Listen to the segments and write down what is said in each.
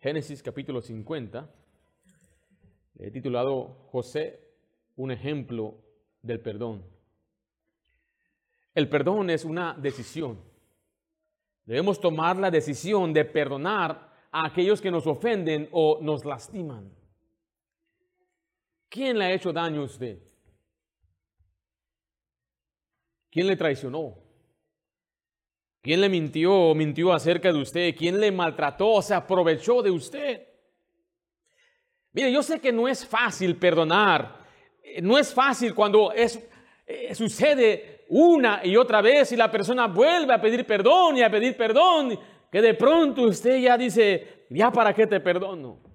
Génesis capítulo 50. He titulado José, un ejemplo del perdón. El perdón es una decisión. Debemos tomar la decisión de perdonar a aquellos que nos ofenden o nos lastiman. ¿Quién le ha hecho daño a usted? ¿Quién le traicionó? ¿Quién le mintió o mintió acerca de usted? ¿Quién le maltrató o se aprovechó de usted? Mire, yo sé que no es fácil perdonar. No es fácil cuando es, eh, sucede una y otra vez y la persona vuelve a pedir perdón y a pedir perdón, que de pronto usted ya dice, ya para qué te perdono.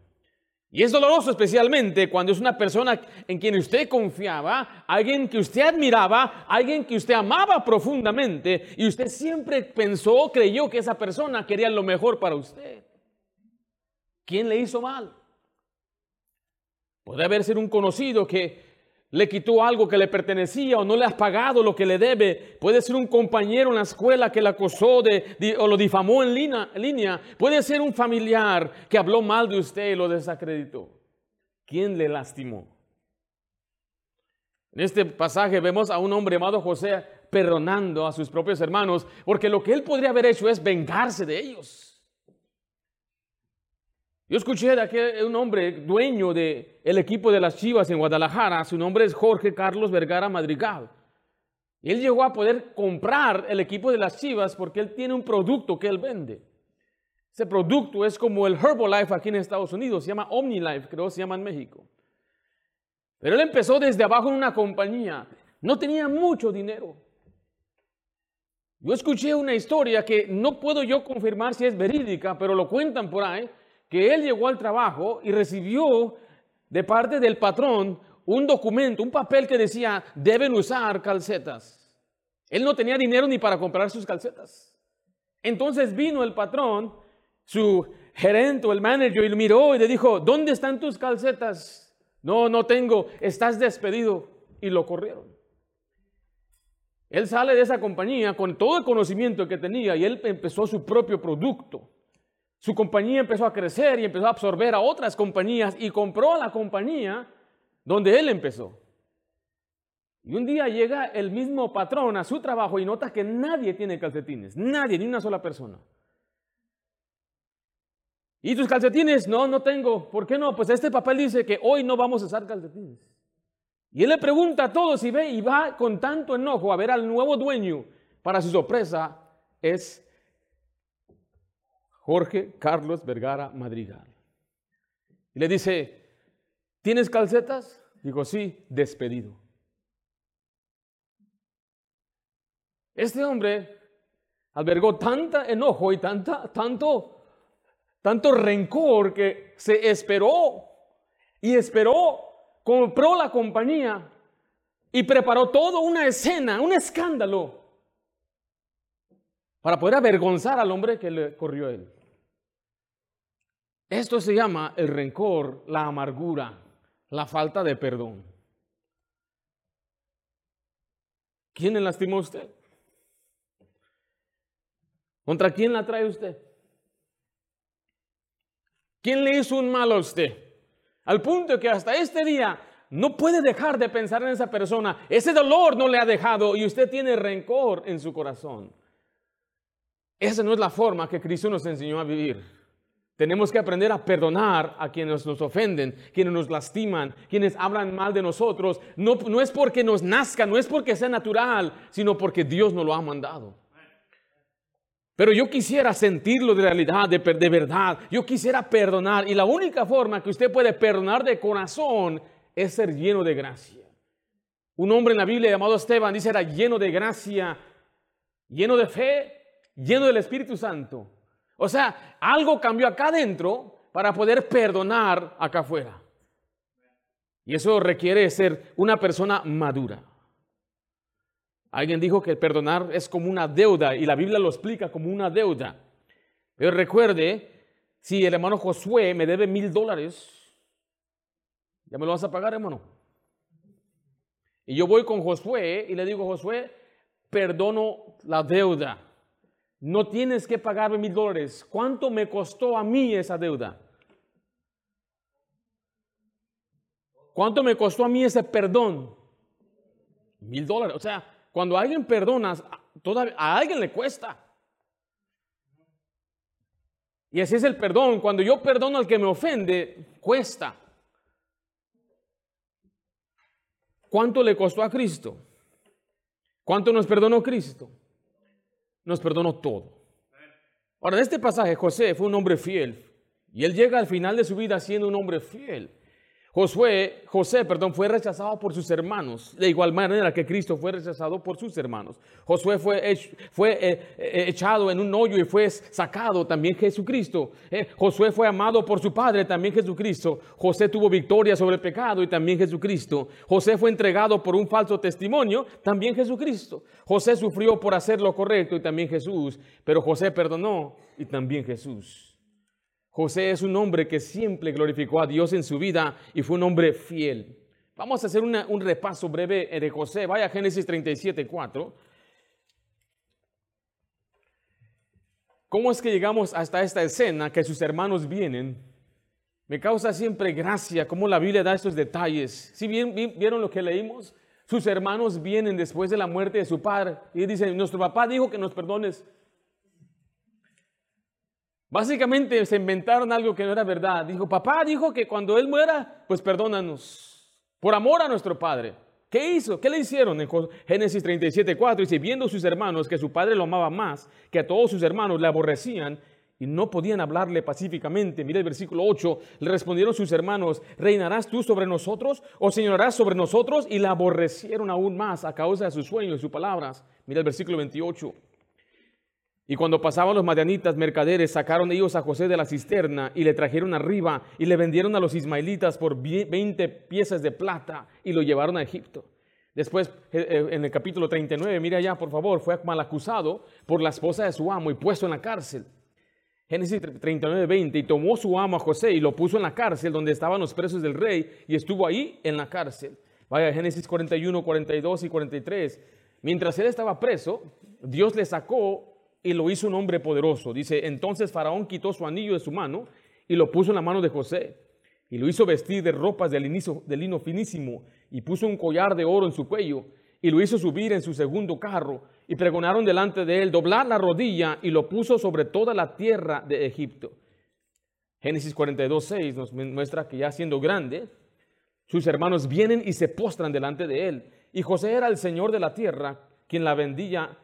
Y es doloroso especialmente cuando es una persona en quien usted confiaba, alguien que usted admiraba, alguien que usted amaba profundamente y usted siempre pensó, creyó que esa persona quería lo mejor para usted. ¿Quién le hizo mal? Puede haber sido un conocido que le quitó algo que le pertenecía o no le has pagado lo que le debe. Puede ser un compañero en la escuela que le acosó de, o lo difamó en línea. Puede ser un familiar que habló mal de usted y lo desacreditó. ¿Quién le lastimó? En este pasaje vemos a un hombre llamado José perdonando a sus propios hermanos, porque lo que él podría haber hecho es vengarse de ellos. Yo escuché de aquel, un hombre dueño del el equipo de las Chivas en Guadalajara, su nombre es Jorge Carlos Vergara Madrigal. Y él llegó a poder comprar el equipo de las Chivas porque él tiene un producto que él vende. Ese producto es como el Herbalife aquí en Estados Unidos, se llama OmniLife, creo que se llama en México. Pero él empezó desde abajo en una compañía, no tenía mucho dinero. Yo escuché una historia que no puedo yo confirmar si es verídica, pero lo cuentan por ahí que él llegó al trabajo y recibió de parte del patrón un documento, un papel que decía, deben usar calcetas. Él no tenía dinero ni para comprar sus calcetas. Entonces vino el patrón, su gerente o el manager, y lo miró y le dijo, ¿dónde están tus calcetas? No, no tengo, estás despedido. Y lo corrieron. Él sale de esa compañía con todo el conocimiento que tenía y él empezó su propio producto. Su compañía empezó a crecer y empezó a absorber a otras compañías y compró la compañía donde él empezó. Y un día llega el mismo patrón a su trabajo y nota que nadie tiene calcetines, nadie, ni una sola persona. ¿Y tus calcetines? No, no tengo. ¿Por qué no? Pues este papel dice que hoy no vamos a usar calcetines. Y él le pregunta a todos y ve y va con tanto enojo a ver al nuevo dueño. Para su sorpresa, es Jorge Carlos Vergara Madrigal. Y le dice, ¿tienes calcetas? Digo, sí, despedido. Este hombre albergó tanta enojo y tanta, tanto, tanto rencor que se esperó y esperó, compró la compañía y preparó toda una escena, un escándalo para poder avergonzar al hombre que le corrió él. Esto se llama el rencor, la amargura, la falta de perdón. ¿Quién le lastimó a usted? ¿Contra quién la trae usted? ¿Quién le hizo un mal a usted? Al punto que hasta este día no puede dejar de pensar en esa persona. Ese dolor no le ha dejado y usted tiene rencor en su corazón. Esa no es la forma que Cristo nos enseñó a vivir. Tenemos que aprender a perdonar a quienes nos ofenden, quienes nos lastiman, quienes hablan mal de nosotros. No, no es porque nos nazca, no es porque sea natural, sino porque Dios nos lo ha mandado. Pero yo quisiera sentirlo de realidad, de, de verdad. Yo quisiera perdonar. Y la única forma que usted puede perdonar de corazón es ser lleno de gracia. Un hombre en la Biblia llamado Esteban dice era lleno de gracia, lleno de fe, lleno del Espíritu Santo. O sea, algo cambió acá adentro para poder perdonar acá afuera. Y eso requiere ser una persona madura. Alguien dijo que perdonar es como una deuda y la Biblia lo explica como una deuda. Pero recuerde, si el hermano Josué me debe mil dólares, ¿ya me lo vas a pagar, hermano? Y yo voy con Josué y le digo, Josué, perdono la deuda. No tienes que pagarme mil dólares. ¿Cuánto me costó a mí esa deuda? ¿Cuánto me costó a mí ese perdón? Mil dólares. O sea, cuando alguien perdona, todavía, a alguien le cuesta. Y así es el perdón. Cuando yo perdono al que me ofende, cuesta. ¿Cuánto le costó a Cristo? ¿Cuánto nos perdonó Cristo? Nos perdonó todo. Ahora, en este pasaje, José fue un hombre fiel. Y él llega al final de su vida siendo un hombre fiel. Josué, José, perdón, fue rechazado por sus hermanos, de igual manera que Cristo fue rechazado por sus hermanos. Josué fue, fue eh, eh, echado en un hoyo y fue sacado también Jesucristo. Eh, Josué fue amado por su padre, también Jesucristo. José tuvo victoria sobre el pecado y también Jesucristo. José fue entregado por un falso testimonio, también Jesucristo. José sufrió por hacer lo correcto y también Jesús. Pero José perdonó y también Jesús. José es un hombre que siempre glorificó a Dios en su vida y fue un hombre fiel. Vamos a hacer un repaso breve de José. Vaya a Génesis 37, 4. ¿Cómo es que llegamos hasta esta escena que sus hermanos vienen? Me causa siempre gracia cómo la Biblia da estos detalles. Si bien vieron lo que leímos, sus hermanos vienen después de la muerte de su padre y dicen, nuestro papá dijo que nos perdones. Básicamente se inventaron algo que no era verdad. Dijo, papá dijo que cuando él muera, pues perdónanos. Por amor a nuestro padre. ¿Qué hizo? ¿Qué le hicieron? En Génesis 37, 4 dice, viendo sus hermanos que su padre lo amaba más, que a todos sus hermanos le aborrecían y no podían hablarle pacíficamente. Mira el versículo 8, le respondieron sus hermanos, ¿reinarás tú sobre nosotros o señorarás sobre nosotros? Y la aborrecieron aún más a causa de sus sueños y sus palabras. Mira el versículo 28. Y cuando pasaban los madianitas mercaderes, sacaron ellos a José de la cisterna y le trajeron arriba y le vendieron a los ismaelitas por 20 piezas de plata y lo llevaron a Egipto. Después, eh, eh, en el capítulo 39, mira ya por favor, fue mal acusado por la esposa de su amo y puesto en la cárcel. Génesis 39, 20, y tomó su amo a José y lo puso en la cárcel donde estaban los presos del rey y estuvo ahí en la cárcel. Vaya, Génesis 41, 42 y 43. Mientras él estaba preso, Dios le sacó y lo hizo un hombre poderoso. Dice, entonces Faraón quitó su anillo de su mano y lo puso en la mano de José. Y lo hizo vestir de ropas de lino, finísimo y puso un collar de oro en su cuello y lo hizo subir en su segundo carro y pregonaron delante de él doblar la rodilla y lo puso sobre toda la tierra de Egipto. Génesis 42, 6 nos muestra que ya siendo grande, sus hermanos vienen y se postran delante de él. Y José era el Señor de la tierra, quien la vendía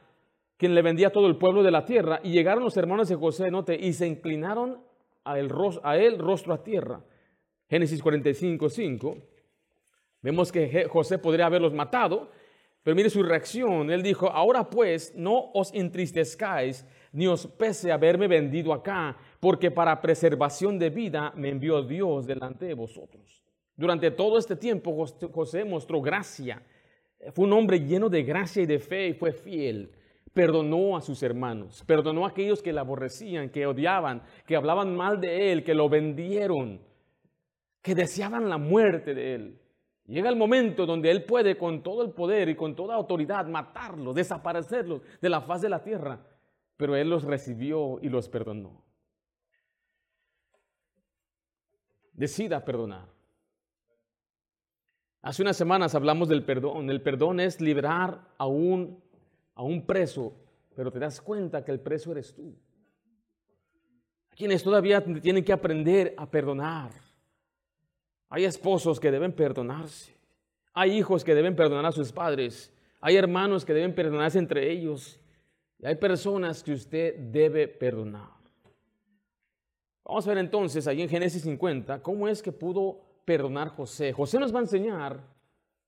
quien le vendía a todo el pueblo de la tierra. Y llegaron los hermanos de José, note, y se inclinaron a él, a rostro a tierra. Génesis 45, 5. Vemos que José podría haberlos matado, pero mire su reacción. Él dijo, ahora pues no os entristezcáis, ni os pese haberme vendido acá, porque para preservación de vida me envió Dios delante de vosotros. Durante todo este tiempo José mostró gracia. Fue un hombre lleno de gracia y de fe y fue fiel perdonó a sus hermanos, perdonó a aquellos que le aborrecían, que odiaban, que hablaban mal de él, que lo vendieron, que deseaban la muerte de él. Llega el momento donde él puede con todo el poder y con toda autoridad matarlos, desaparecerlos de la faz de la tierra, pero él los recibió y los perdonó. Decida perdonar. Hace unas semanas hablamos del perdón. El perdón es liberar a un a un preso, pero te das cuenta que el preso eres tú. Quienes todavía tienen que aprender a perdonar. Hay esposos que deben perdonarse. Hay hijos que deben perdonar a sus padres. Hay hermanos que deben perdonarse entre ellos. Y hay personas que usted debe perdonar. Vamos a ver entonces ahí en Génesis 50 cómo es que pudo perdonar José. José nos va a enseñar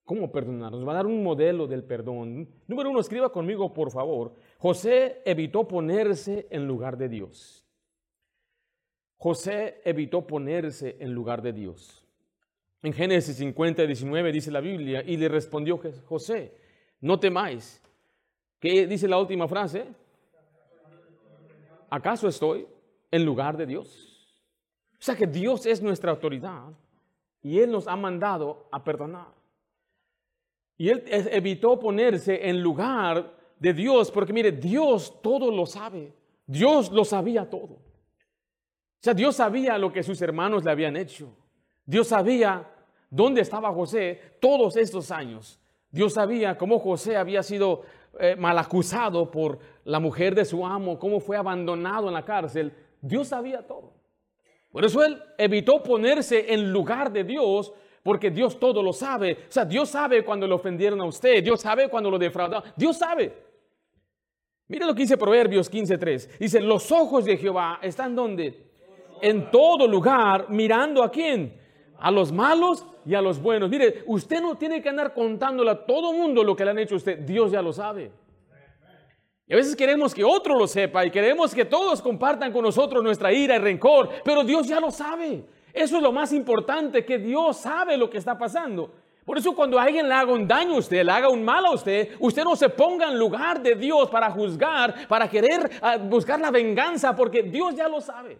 ¿Cómo perdonar? Nos va a dar un modelo del perdón. Número uno, escriba conmigo, por favor. José evitó ponerse en lugar de Dios. José evitó ponerse en lugar de Dios. En Génesis 50, 19 dice la Biblia, y le respondió José, no temáis. ¿Qué dice la última frase? ¿Acaso estoy en lugar de Dios? O sea que Dios es nuestra autoridad y Él nos ha mandado a perdonar. Y él evitó ponerse en lugar de Dios, porque mire, Dios todo lo sabe. Dios lo sabía todo. O sea, Dios sabía lo que sus hermanos le habían hecho. Dios sabía dónde estaba José todos estos años. Dios sabía cómo José había sido eh, mal acusado por la mujer de su amo, cómo fue abandonado en la cárcel. Dios sabía todo. Por eso él evitó ponerse en lugar de Dios, porque Dios todo lo sabe. O sea, Dios sabe cuando lo ofendieron a usted, Dios sabe cuando lo defraudaron, Dios sabe. Mire lo que dice Proverbios 15.3. Dice, los ojos de Jehová están donde? En todo lugar, mirando a quién? A los malos y a los buenos. Mire, usted no tiene que andar contándole a todo mundo lo que le han hecho a usted. Dios ya lo sabe. Y a veces queremos que otro lo sepa y queremos que todos compartan con nosotros nuestra ira y rencor, pero Dios ya lo sabe. Eso es lo más importante, que Dios sabe lo que está pasando. Por eso cuando alguien le haga un daño a usted, le haga un mal a usted, usted no se ponga en lugar de Dios para juzgar, para querer ah, buscar la venganza, porque Dios ya lo sabe.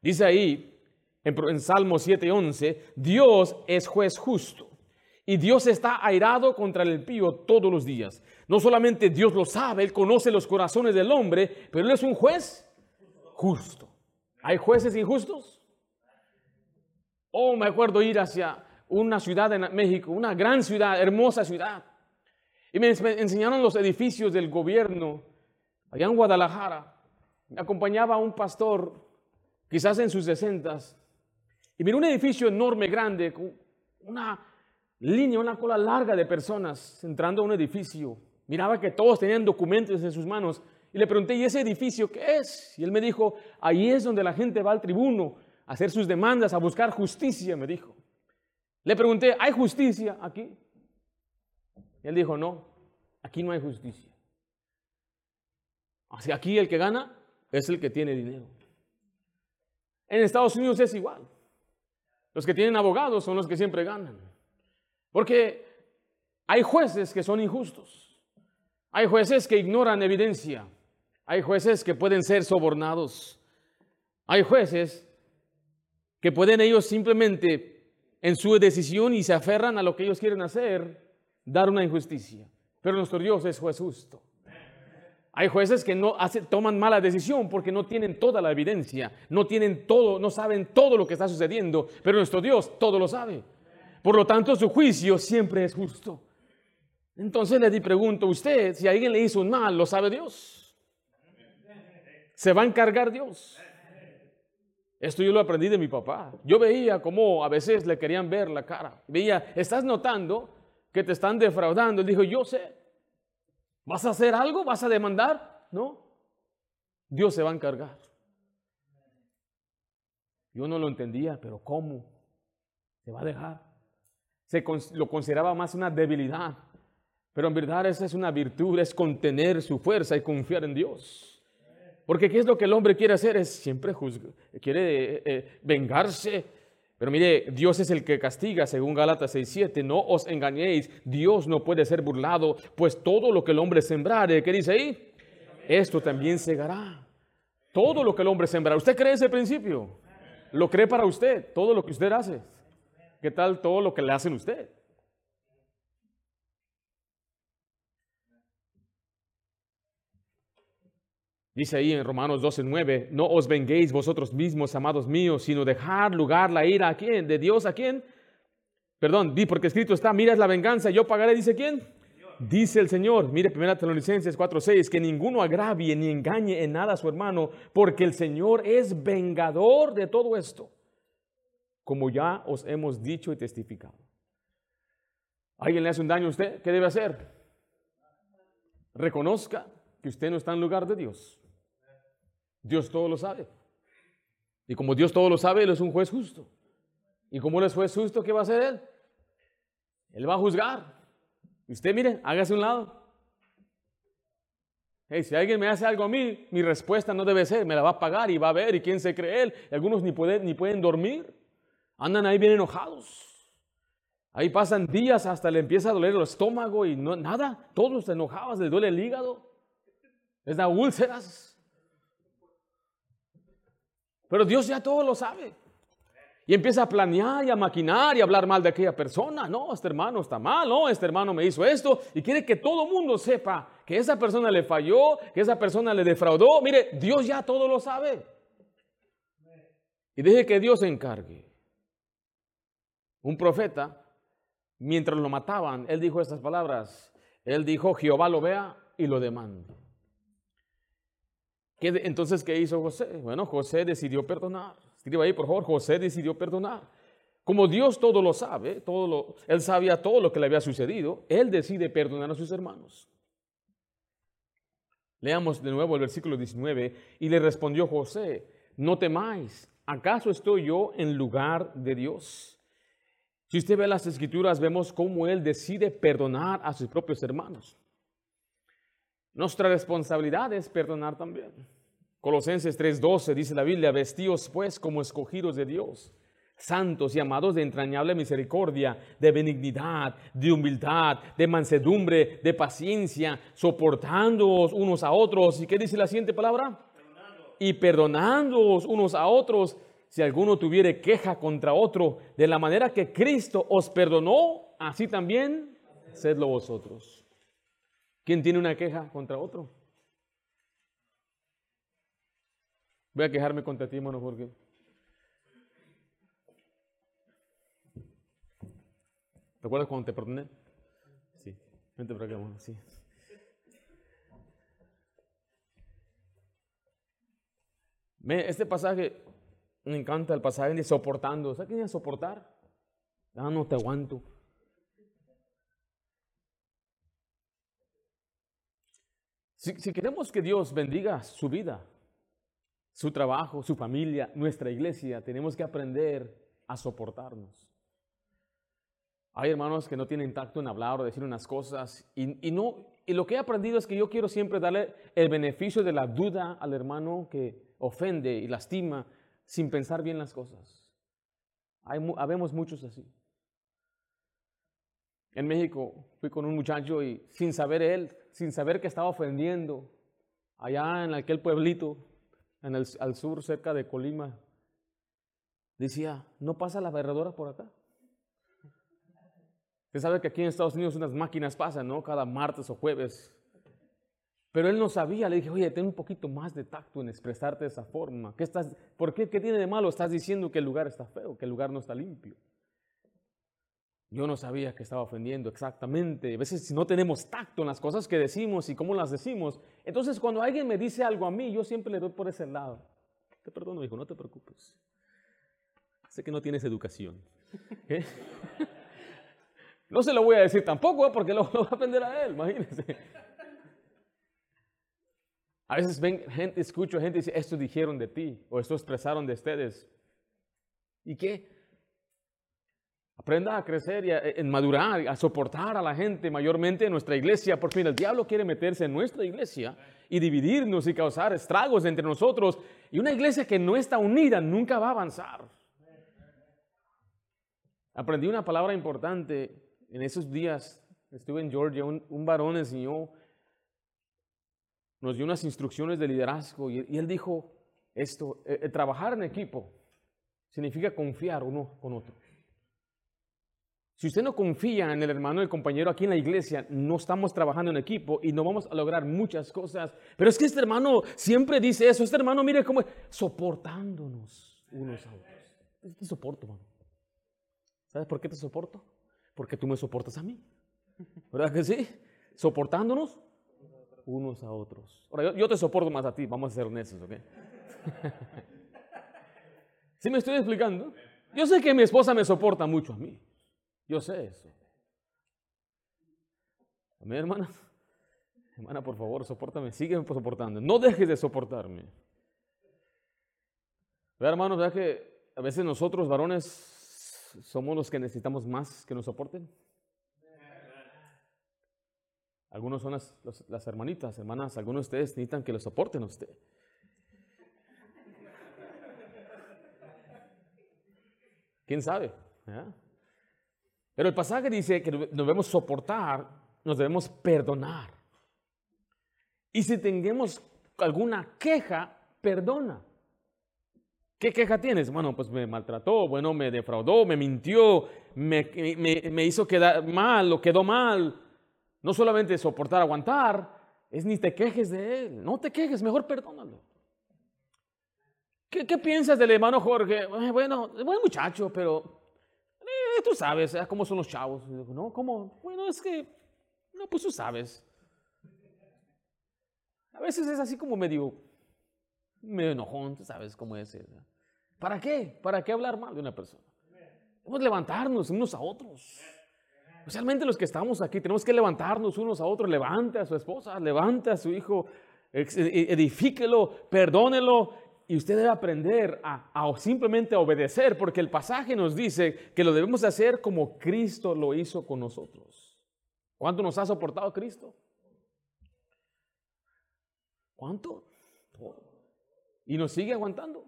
Dice ahí en, Salmo 7:11, Dios es juez justo y Dios está airado contra el impío todos los días. No solamente Dios lo sabe, Él conoce los corazones del hombre, pero Él es un juez justo. ¿Hay jueces injustos? Oh, me acuerdo ir hacia una ciudad en México, una gran ciudad, hermosa ciudad. Y me enseñaron los edificios del gobierno allá en Guadalajara. Me acompañaba un pastor, quizás en sus sesentas, y miré un edificio enorme, grande, con una línea, una cola larga de personas entrando a un edificio. Miraba que todos tenían documentos en sus manos. Y le pregunté, ¿y ese edificio qué es? Y él me dijo, ahí es donde la gente va al tribuno hacer sus demandas, a buscar justicia, me dijo. Le pregunté, ¿hay justicia aquí? Y él dijo, no, aquí no hay justicia. Así aquí el que gana es el que tiene dinero. En Estados Unidos es igual. Los que tienen abogados son los que siempre ganan. Porque hay jueces que son injustos. Hay jueces que ignoran evidencia. Hay jueces que pueden ser sobornados. Hay jueces que pueden ellos simplemente en su decisión y se aferran a lo que ellos quieren hacer, dar una injusticia. Pero nuestro Dios es justo. Hay jueces que no toman mala decisión porque no tienen toda la evidencia, no tienen todo, no saben todo lo que está sucediendo, pero nuestro Dios todo lo sabe. Por lo tanto, su juicio siempre es justo. Entonces le di pregunto, usted, si alguien le hizo un mal, ¿lo sabe Dios? ¿Se va a encargar Dios? Esto yo lo aprendí de mi papá. Yo veía cómo a veces le querían ver la cara. Veía, ¿estás notando que te están defraudando? Él dijo, yo sé. ¿Vas a hacer algo? ¿Vas a demandar? No. Dios se va a encargar. Yo no lo entendía, pero ¿cómo? Se va a dejar. Se lo consideraba más una debilidad. Pero en verdad esa es una virtud, es contener su fuerza y confiar en Dios. Porque ¿qué es lo que el hombre quiere hacer? Es siempre juzgar, quiere eh, eh, vengarse. Pero mire, Dios es el que castiga, según Gálatas 6.7. No os engañéis, Dios no puede ser burlado, pues todo lo que el hombre sembrare, ¿qué dice ahí? Esto también segará. Todo lo que el hombre sembrará. ¿Usted cree ese principio? ¿Lo cree para usted? Todo lo que usted hace. ¿Qué tal todo lo que le hacen a usted? Dice ahí en Romanos 12:9, no os venguéis vosotros mismos, amados míos, sino dejar lugar la ira a quién, de Dios a quién. Perdón, di porque escrito está, mira la venganza, yo pagaré, dice quién. Dice el Señor, mire 1 Tesalonicenses 4:6, que ninguno agravie ni engañe en nada a su hermano, porque el Señor es vengador de todo esto, como ya os hemos dicho y testificado. ¿Alguien le hace un daño a usted? ¿Qué debe hacer? Reconozca que usted no está en lugar de Dios. Dios todo lo sabe. Y como Dios todo lo sabe, Él es un juez justo. Y como Él es juez justo, ¿qué va a hacer Él? Él va a juzgar. Y usted, mire, hágase un lado. Hey, si alguien me hace algo a mí, mi respuesta no debe ser, me la va a pagar y va a ver, y quién se cree él. algunos ni pueden, ni pueden dormir. Andan ahí bien enojados. Ahí pasan días hasta le empieza a doler el estómago y no, nada. Todos enojados, le duele el hígado. Les da úlceras. Pero Dios ya todo lo sabe. Y empieza a planear y a maquinar y a hablar mal de aquella persona. No, este hermano está mal, no, este hermano me hizo esto. Y quiere que todo el mundo sepa que esa persona le falló, que esa persona le defraudó. Mire, Dios ya todo lo sabe. Y deje que Dios se encargue. un profeta, mientras lo mataban, él dijo estas palabras. Él dijo, Jehová lo vea y lo demande. Entonces, ¿qué hizo José? Bueno, José decidió perdonar. Escriba ahí, por favor, José decidió perdonar. Como Dios todo lo sabe, todo lo, él sabía todo lo que le había sucedido, él decide perdonar a sus hermanos. Leamos de nuevo el versículo 19. Y le respondió José, no temáis, ¿acaso estoy yo en lugar de Dios? Si usted ve las escrituras, vemos cómo él decide perdonar a sus propios hermanos. Nuestra responsabilidad es perdonar también. Colosenses 3:12 dice la Biblia, vestíos pues como escogidos de Dios santos y amados de entrañable misericordia, de benignidad, de humildad, de mansedumbre, de paciencia, soportándoos unos a otros. ¿Y qué dice la siguiente palabra? Y perdonándoos unos a otros si alguno tuviere queja contra otro, de la manera que Cristo os perdonó, así también sedlo vosotros. ¿Quién tiene una queja contra otro? Voy a quejarme contra ti, hermano Jorge. ¿Te acuerdas cuando te perdoné? Sí. Vente para acá, bueno, sí. Este pasaje me encanta, el pasaje de soportando. ¿Sabes qué es soportar? Ah, no te aguanto. Si, queremos que Dios bendiga su vida, su trabajo, su familia, nuestra iglesia, tenemos que aprender a soportarnos. Hay hermanos que no tienen tacto en hablar o decir unas cosas y, no, y lo que he aprendido es que yo quiero siempre darle el beneficio de la duda al hermano que ofende y lastima sin pensar bien las cosas. Hay, habemos muchos así. En México fui con un muchacho y sin saber él, sin saber que estaba ofendiendo, allá en aquel pueblito, en el, al sur, cerca de Colima, decía, no pasa la barredora por acá. Usted sabe que aquí en Estados Unidos unas máquinas pasan, ¿no? Cada martes o jueves. Pero él no sabía, le dije, oye, ten un poquito más de tacto en expresarte de esa forma. ¿Qué estás, ¿Por qué? ¿Qué tiene de malo? Estás diciendo que el lugar está feo, que el lugar no está limpio. Yo no sabía que estaba ofendiendo exactamente. A veces si no tenemos tacto en las cosas que decimos y cómo las decimos, entonces cuando alguien me dice algo a mí, yo siempre le doy por ese lado. Te perdono, hijo, no te preocupes. Sé que no tienes educación. No se lo voy a decir tampoco, ¿eh? porque lo, va a aprender a él, imagínense. A veces ven gente, escucho gente dice, esto dijeron de ti, o esto expresaron de ustedes. ¿Y qué? Aprenda a crecer y a, madurar, a soportar a la gente, mayormente en nuestra iglesia. Por fin, el diablo quiere meterse en nuestra iglesia y dividirnos y causar estragos entre nosotros. Y una iglesia que no está unida nunca va a avanzar. Aprendí una palabra importante en esos días estuve en Georgia, un, varón enseñó, nos dio unas instrucciones de liderazgo y, él dijo esto, eh, eh, trabajar en equipo significa confiar uno con otro. Si usted no confía en el hermano, el compañero aquí en la iglesia, no estamos trabajando en equipo y no vamos a lograr muchas cosas. Pero es que este hermano siempre dice eso. Este hermano, mire cómo es, soportándonos unos a otros. Te soporto, hermano. ¿Sabes por qué te soporto? porque tú me soportas a mí. ¿Verdad que sí? Soportándonos unos a otros. Ahora, yo, te soporto más a ti, vamos a ser honestos, ¿ok? ¿Sí me estoy explicando? Yo sé que mi esposa me soporta mucho a mí. Yo sé eso. mi hermana? Hermana, por favor, soportame. Sigue soportando. No dejes de soportarme. ¿Verdad, hermanos? ¿Verdad que a veces nosotros, varones, somos los que necesitamos más que nos soporten. Algunos son las, hermanitas, hermanas, algunos de ustedes necesitan que los soporten a usted. ¿Quién sabe? Pero el pasaje dice que nos debemos soportar, nos debemos perdonar. Y si tenemos alguna queja, perdona. ¿Qué queja tienes? Bueno, pues me maltrató, bueno, me defraudó, me mintió, me, me, hizo quedar mal o quedó mal. No solamente soportar, aguantar, es ni te quejes de él. No te quejes, mejor perdónalo. ¿Qué, qué piensas del hermano Jorge? Bueno, es buen muchacho, pero que tú sabes ¿eh? cómo son los chavos. no, ¿cómo? Bueno, es que, no, pues tú sabes. A veces es así como medio, medio enojón, tú sabes cómo es. ¿Para qué? ¿Para qué hablar mal de una persona? Debemos levantarnos unos a otros. Especialmente los que estamos aquí, tenemos que levantarnos unos a otros. Levante a su esposa, levante a su hijo, e, edifíquelo, perdónelo. Y usted debe aprender a, a simplemente obedecer, porque el pasaje nos dice que lo debemos hacer como Cristo lo hizo con nosotros. ¿Cuánto nos ha soportado Cristo? ¿Cuánto? Y nos sigue aguantando.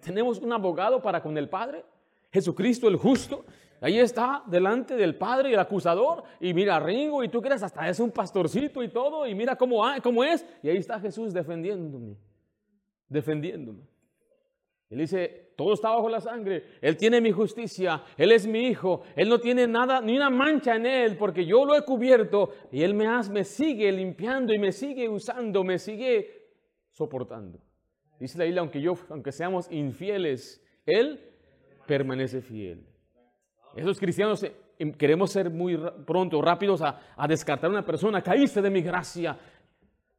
Tenemos un abogado para con el Padre, Jesucristo el justo. Ahí está, delante del Padre y el acusador. Y mira, Ringo, y tú crees, hasta es un pastorcito y todo. Y mira cómo, cómo es. Y ahí está Jesús defendiéndome. Defendiéndome. Él dice, todo está bajo la sangre. Él tiene mi justicia. Él es mi hijo. Él no tiene nada, ni una mancha en él, porque yo lo he cubierto. Y él me, me sigue limpiando y me sigue usando, me sigue soportando. Dice la Biblia, aunque, yo, aunque seamos infieles, él permanece fiel. Esos cristianos eh, em, queremos ser muy pronto, rápidos a, descartar a una persona. Caíste de mi gracia.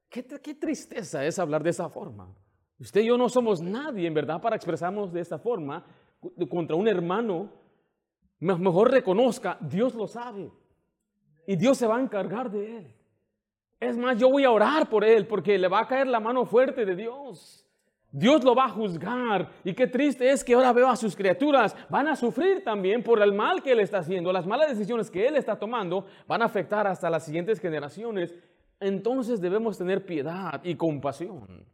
Qué, qué tristeza es hablar de esa forma. Usted y yo no somos nadie, en verdad, para expresarnos de esta forma contra un hermano. Mejor reconozca, Dios lo sabe. Y Dios se va a encargar de él. Es más, yo voy a orar por él porque le va a caer la mano fuerte de Dios. Dios lo va a juzgar. Y qué triste es que ahora veo a sus criaturas. Van a sufrir también por el mal que Él está haciendo. Las malas decisiones que Él está tomando van a afectar hasta las siguientes generaciones. Entonces debemos tener piedad y compasión.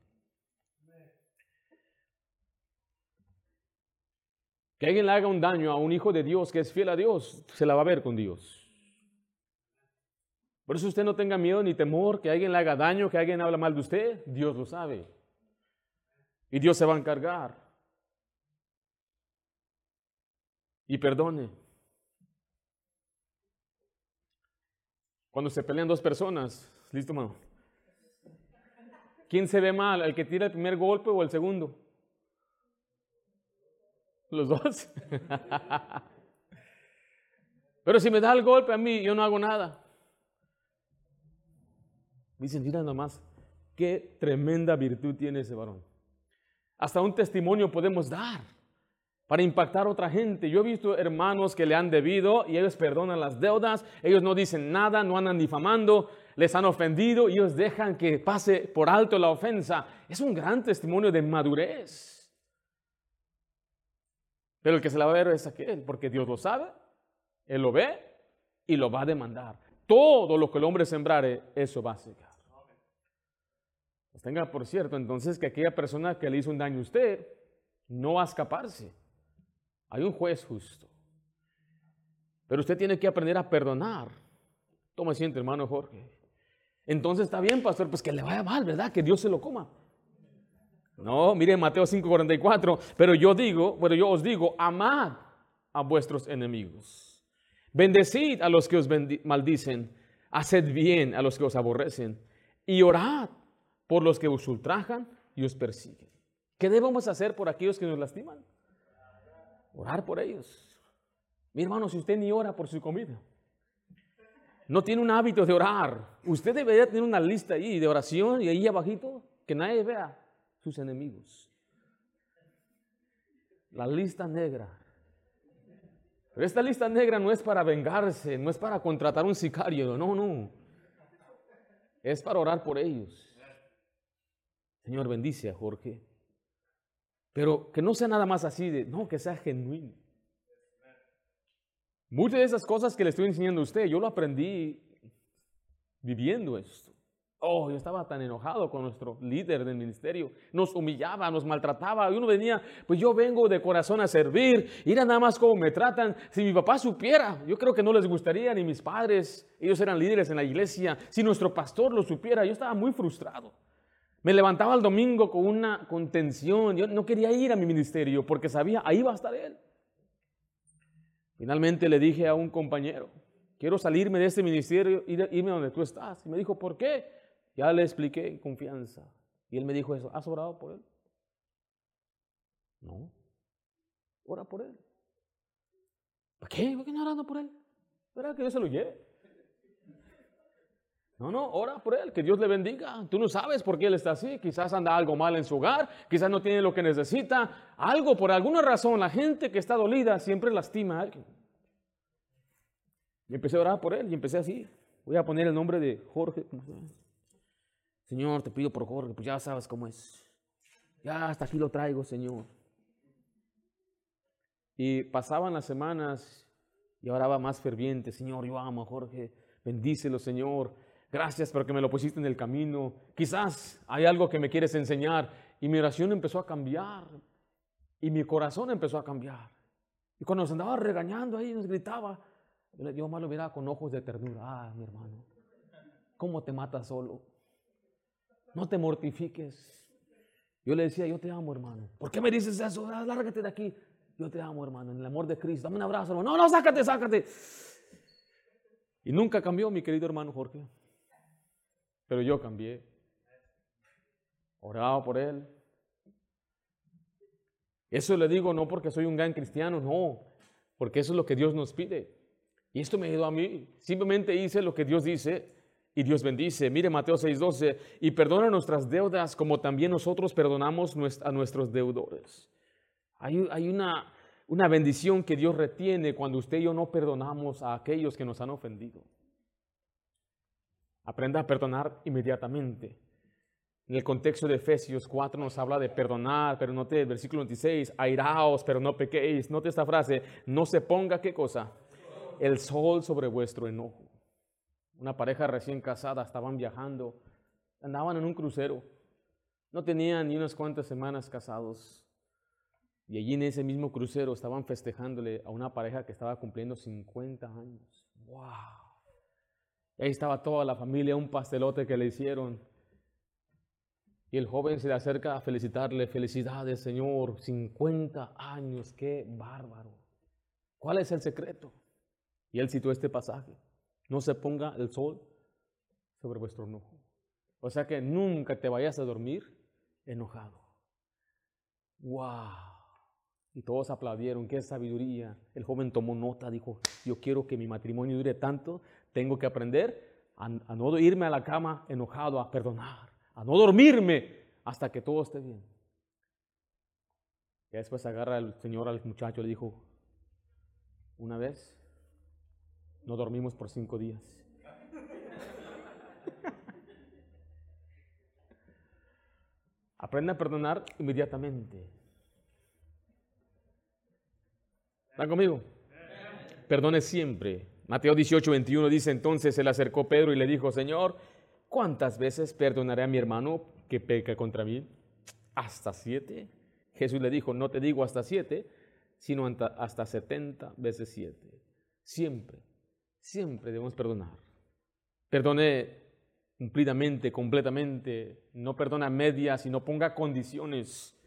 Que alguien le haga un daño a un hijo de Dios que es fiel a Dios, se la va a ver con Dios. Por eso usted no tenga miedo ni temor que alguien le haga daño, que alguien habla mal de usted. Dios lo sabe. Y Dios se va a encargar. Y perdone. Cuando se pelean dos personas, listo, mano. ¿Quién se ve mal? ¿El que tira el primer golpe o el segundo? Los dos. Pero si me da el golpe a mí, yo no hago nada. Dicen, mira nomás, qué tremenda virtud tiene ese varón. Hasta un testimonio podemos dar para impactar a otra gente. Yo he visto hermanos que le han debido y ellos perdonan las deudas, ellos no dicen nada, no andan difamando, les han ofendido y ellos dejan que pase por alto la ofensa. Es un gran testimonio de madurez. Pero el que se la va a ver es aquel, porque Dios lo sabe, Él lo ve y lo va a demandar. Todo lo que el hombre sembrare, eso va a secar. Pues tenga por cierto entonces que aquella persona que le hizo un daño a usted no va a escaparse. Hay un juez justo. Pero usted tiene que aprender a perdonar. Toma asiento, hermano Jorge. Entonces está bien, pastor, pues que le vaya mal, ¿verdad? Que Dios se lo coma. No, mire Mateo 5:44, pero yo digo, bueno, yo os digo, amad a vuestros enemigos. Bendecid a los que os maldicen, haced bien a los que os aborrecen y orad por los que os ultrajan y os persiguen. ¿Qué debemos hacer por aquellos que nos lastiman? Orar por ellos. Mi hermano, si usted ni ora por su comida, no tiene un hábito de orar, usted debería tener una lista ahí de oración y ahí abajito que nadie vea sus enemigos. La lista negra. Pero esta lista negra no es para vengarse, no es para contratar un sicario, no, no. Es para orar por ellos. Señor, bendice a Jorge. Pero que no sea nada más así de, no, que sea genuino. Muchas de esas cosas que le estoy enseñando a usted, yo lo aprendí viviendo esto. Oh, yo estaba tan enojado con nuestro líder del ministerio. Nos humillaba, nos maltrataba. Y uno venía, pues yo vengo de corazón a servir. Mira nada más cómo me tratan. Si mi papá supiera, yo creo que no les gustaría, ni mis padres. Ellos eran líderes en la iglesia. Si nuestro pastor lo supiera, yo estaba muy frustrado. Me levantaba el domingo con una contención. Yo no quería ir a mi ministerio porque sabía, ahí va a estar él. Finalmente le dije a un compañero, quiero salirme de este ministerio y irme donde tú estás. Y me dijo, ¿por qué? Ya le expliqué confianza. Y él me dijo eso. ¿Has orado por él? No. Ora por él. ¿Para qué? ¿Por qué no orando por él? ¿Verdad que Dios se lo lleve? No, no, ora por él, que Dios le bendiga. Tú no sabes por qué él está así. Quizás anda algo mal en su hogar, quizás no tiene lo que necesita. Algo, por alguna razón, la gente que está dolida siempre lastima a alguien. Y empecé a orar por él y empecé así. Voy a poner el nombre de Jorge. Señor, te pido por Jorge, pues ya sabes cómo es. Ya hasta aquí lo traigo, Señor. Y pasaban las semanas y oraba más ferviente. Señor, yo amo a Jorge. Bendícelo, Señor. Gracias porque me lo pusiste en el camino. Quizás hay algo que me quieres enseñar. Y mi oración empezó a cambiar. Y mi corazón empezó a cambiar. Y cuando nos andaba regañando ahí, nos gritaba. Yo más lo miraba con ojos de ternura. Ah, mi hermano, ¿cómo te matas solo? No te mortifiques. Yo le decía, yo te amo, hermano. ¿Por qué me dices eso? Ah, lárgate de aquí. Yo te amo, hermano, en el amor de Cristo. Dame un abrazo, hermano. No, no, sácate, sácate. Y nunca cambió mi querido hermano Jorge. Pero yo cambié. Oraba por él. Eso le digo no porque soy un gran cristiano, no. Porque eso es lo que Dios nos pide. Y esto me ayudó a mí. Simplemente hice lo que Dios dice y Dios bendice. Mire Mateo 6:12, y perdona nuestras deudas como también nosotros perdonamos a nuestros deudores. Hay, hay una, una bendición que Dios retiene cuando usted y yo no perdonamos a aquellos que nos han ofendido. Aprenda a perdonar inmediatamente. En el contexto de Efesios 4 nos habla de perdonar, pero note el versículo 26, airaos, pero no pequéis. Note esta frase, no se ponga qué cosa? El sol sobre vuestro enojo. Una pareja recién casada, estaban viajando, andaban en un crucero, no tenían ni unas cuantas semanas casados. Y allí en ese mismo crucero estaban festejándole a una pareja que estaba cumpliendo 50 años. ¡Wow! ahí estaba toda la familia, un pastelote que le hicieron. Y el joven se le acerca a felicitarle, felicidades Señor, 50 años, qué bárbaro. ¿Cuál es el secreto? Y él citó este pasaje, no se ponga el sol sobre vuestro enojo. O sea que nunca te vayas a dormir enojado. ¡Wow! Y todos aplaudieron, qué sabiduría. El joven tomó nota, dijo, yo quiero que mi matrimonio dure tanto, tengo que aprender a, no irme a la cama enojado, a perdonar, a no dormirme hasta que todo esté bien. Y después agarra el Señor al muchacho y le dijo, una vez no dormimos por cinco días. Aprende a perdonar inmediatamente. ¿Están conmigo? Perdone siempre. Mateo 18, 21 dice entonces se le acercó Pedro y le dijo, Señor, ¿cuántas veces perdonaré a mi hermano que peca contra mí? ¿Hasta siete? Jesús le dijo, no te digo hasta siete, sino hasta setenta veces siete. Siempre, siempre debemos perdonar. Perdone cumplidamente, completamente, no perdona medias y no ponga condiciones.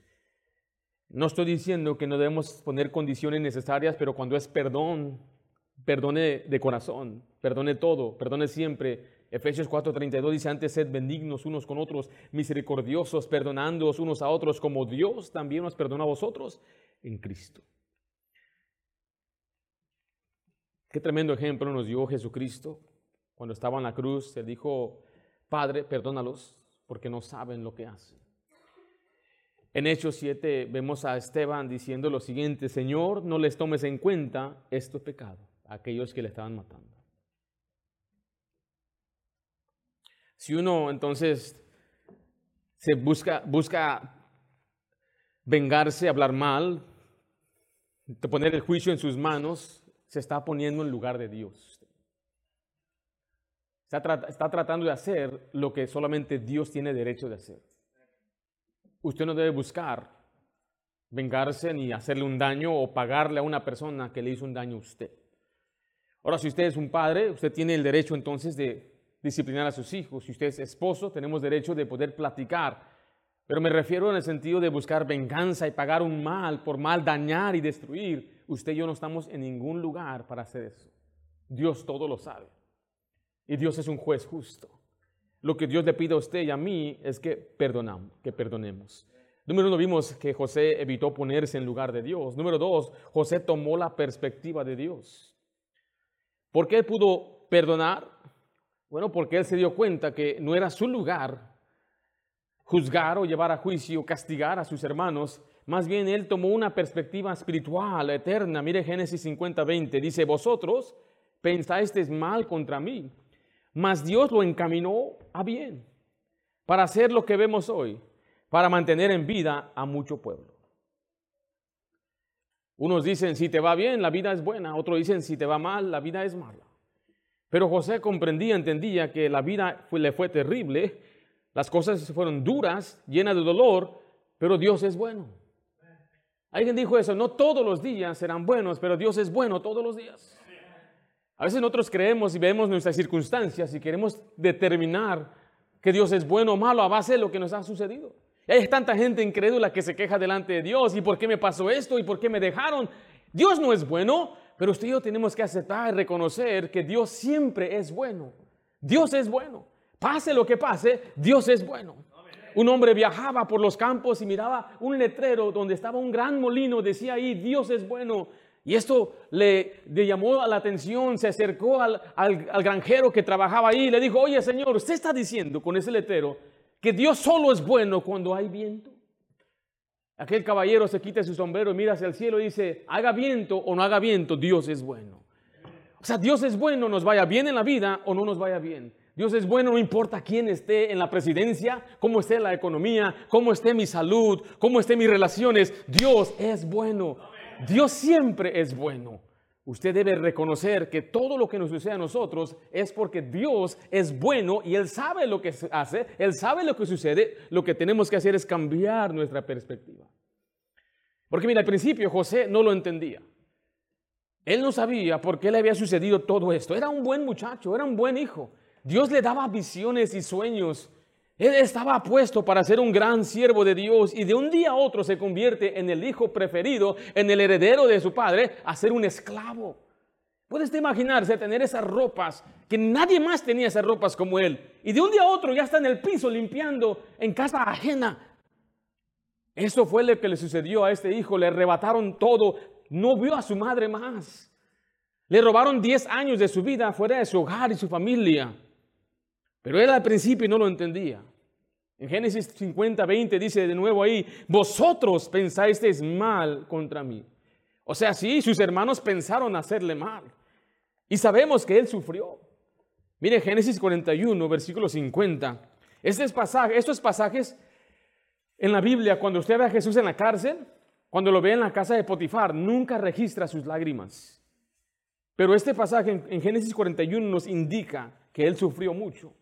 No estoy diciendo que no debemos poner condiciones necesarias, pero cuando es perdón, perdone de corazón, perdone todo, perdone siempre. Efesios 4:32 dice, antes sed benignos unos con otros, misericordiosos, perdonándoos unos a otros, como Dios también nos perdona a vosotros en Cristo. Qué tremendo ejemplo nos dio Jesucristo cuando estaba en la cruz. Él dijo, Padre, perdónalos porque no saben lo que hacen. En Hechos 7 vemos a Esteban diciendo lo siguiente, Señor, no les tomes en cuenta este pecado, aquellos que le estaban matando. Si uno entonces se busca, busca vengarse, hablar mal, poner el juicio en sus manos, se está poniendo en lugar de Dios. está tratando de hacer lo que solamente Dios tiene derecho de hacer usted no debe buscar vengarse ni hacerle un daño o pagarle a una persona que le hizo un daño a usted. Ahora, si usted es un padre, usted tiene el derecho entonces de disciplinar a sus hijos. Si usted es esposo, tenemos derecho de poder platicar. Pero me refiero en el sentido de buscar venganza y pagar un mal por mal, dañar y destruir. Usted y yo no estamos en ningún lugar para hacer eso. Dios todo lo sabe. Y Dios es un juez justo. Lo que Dios le pide a usted y a mí es que perdonamos, que perdonemos. Número uno, vimos que José evitó ponerse en lugar de Dios. Número dos, José tomó la perspectiva de Dios. ¿Por qué pudo perdonar? Bueno, porque él se dio cuenta que no era su lugar juzgar o llevar a juicio, castigar a sus hermanos. Más bien él tomó una perspectiva espiritual, eterna. Mire Génesis 50, 20. Dice, vosotros pensasteis mal contra mí, mas Dios lo encaminó a bien para hacer lo que vemos hoy, para mantener en vida a mucho pueblo. Unos dicen, si te va bien, la vida es buena. Otros dicen, si te va mal, la vida es mala. Pero José comprendía, entendía que la vida le fue terrible, las cosas fueron duras, llenas de dolor, pero Dios es bueno. Alguien dijo eso, no todos los días serán buenos, pero Dios es bueno todos los días. A veces nosotros creemos y vemos nuestras circunstancias y queremos determinar que Dios es bueno o malo a base de lo que nos ha sucedido. Y hay tanta gente incrédula que se queja delante de Dios y por qué me pasó esto y por qué me dejaron. Dios no es bueno, pero usted y yo tenemos que aceptar y reconocer que Dios siempre es bueno. Dios es bueno. Pase lo que pase, Dios es bueno. Un hombre viajaba por los campos y miraba un letrero donde estaba un gran molino, decía ahí, Dios es bueno. Y esto le, llamó la atención, se acercó al, al, granjero que trabajaba ahí y le dijo, oye Señor, usted está diciendo con ese letrero que Dios solo es bueno cuando hay viento. Aquel caballero se quita su sombrero y mira hacia el cielo y dice, haga viento o no haga viento, Dios es bueno. O sea, Dios es bueno, nos vaya bien en la vida o no nos vaya bien. Dios es bueno, no importa quién esté en la presidencia, cómo esté la economía, cómo esté mi salud, cómo esté mis relaciones. Dios es bueno. Dios siempre es bueno. Usted debe reconocer que todo lo que nos sucede a nosotros es porque Dios es bueno y Él sabe lo que hace, Él sabe lo que sucede. Lo que tenemos que hacer es cambiar nuestra perspectiva. Porque mira, al principio José no lo entendía. Él no sabía por qué le había sucedido todo esto. Era un buen muchacho, era un buen hijo. Dios le daba visiones y sueños. Él estaba puesto para ser un gran siervo de Dios y de un día a otro se convierte en el hijo preferido, en el heredero de su padre, a ser un esclavo. Puedes imaginarse tener esas ropas, que nadie más tenía esas ropas como él, y de un día a otro ya está en el piso limpiando en casa ajena. Eso fue lo que le sucedió a este hijo, le arrebataron todo, no vio a su madre más. Le robaron 10 años de su vida fuera de su hogar y su familia. Pero él al principio no lo entendía. En Génesis 50, 20 dice de nuevo ahí, vosotros pensáis mal contra mí. O sea, sí, sus hermanos pensaron hacerle mal. Y sabemos que él sufrió. Mire Génesis 41, versículo 50. Este pasaje, estos pasajes en la Biblia, cuando usted ve a Jesús en la cárcel, cuando lo ve en la casa de Potifar, nunca registra sus lágrimas. Pero este pasaje en Génesis 41 nos indica que él sufrió mucho.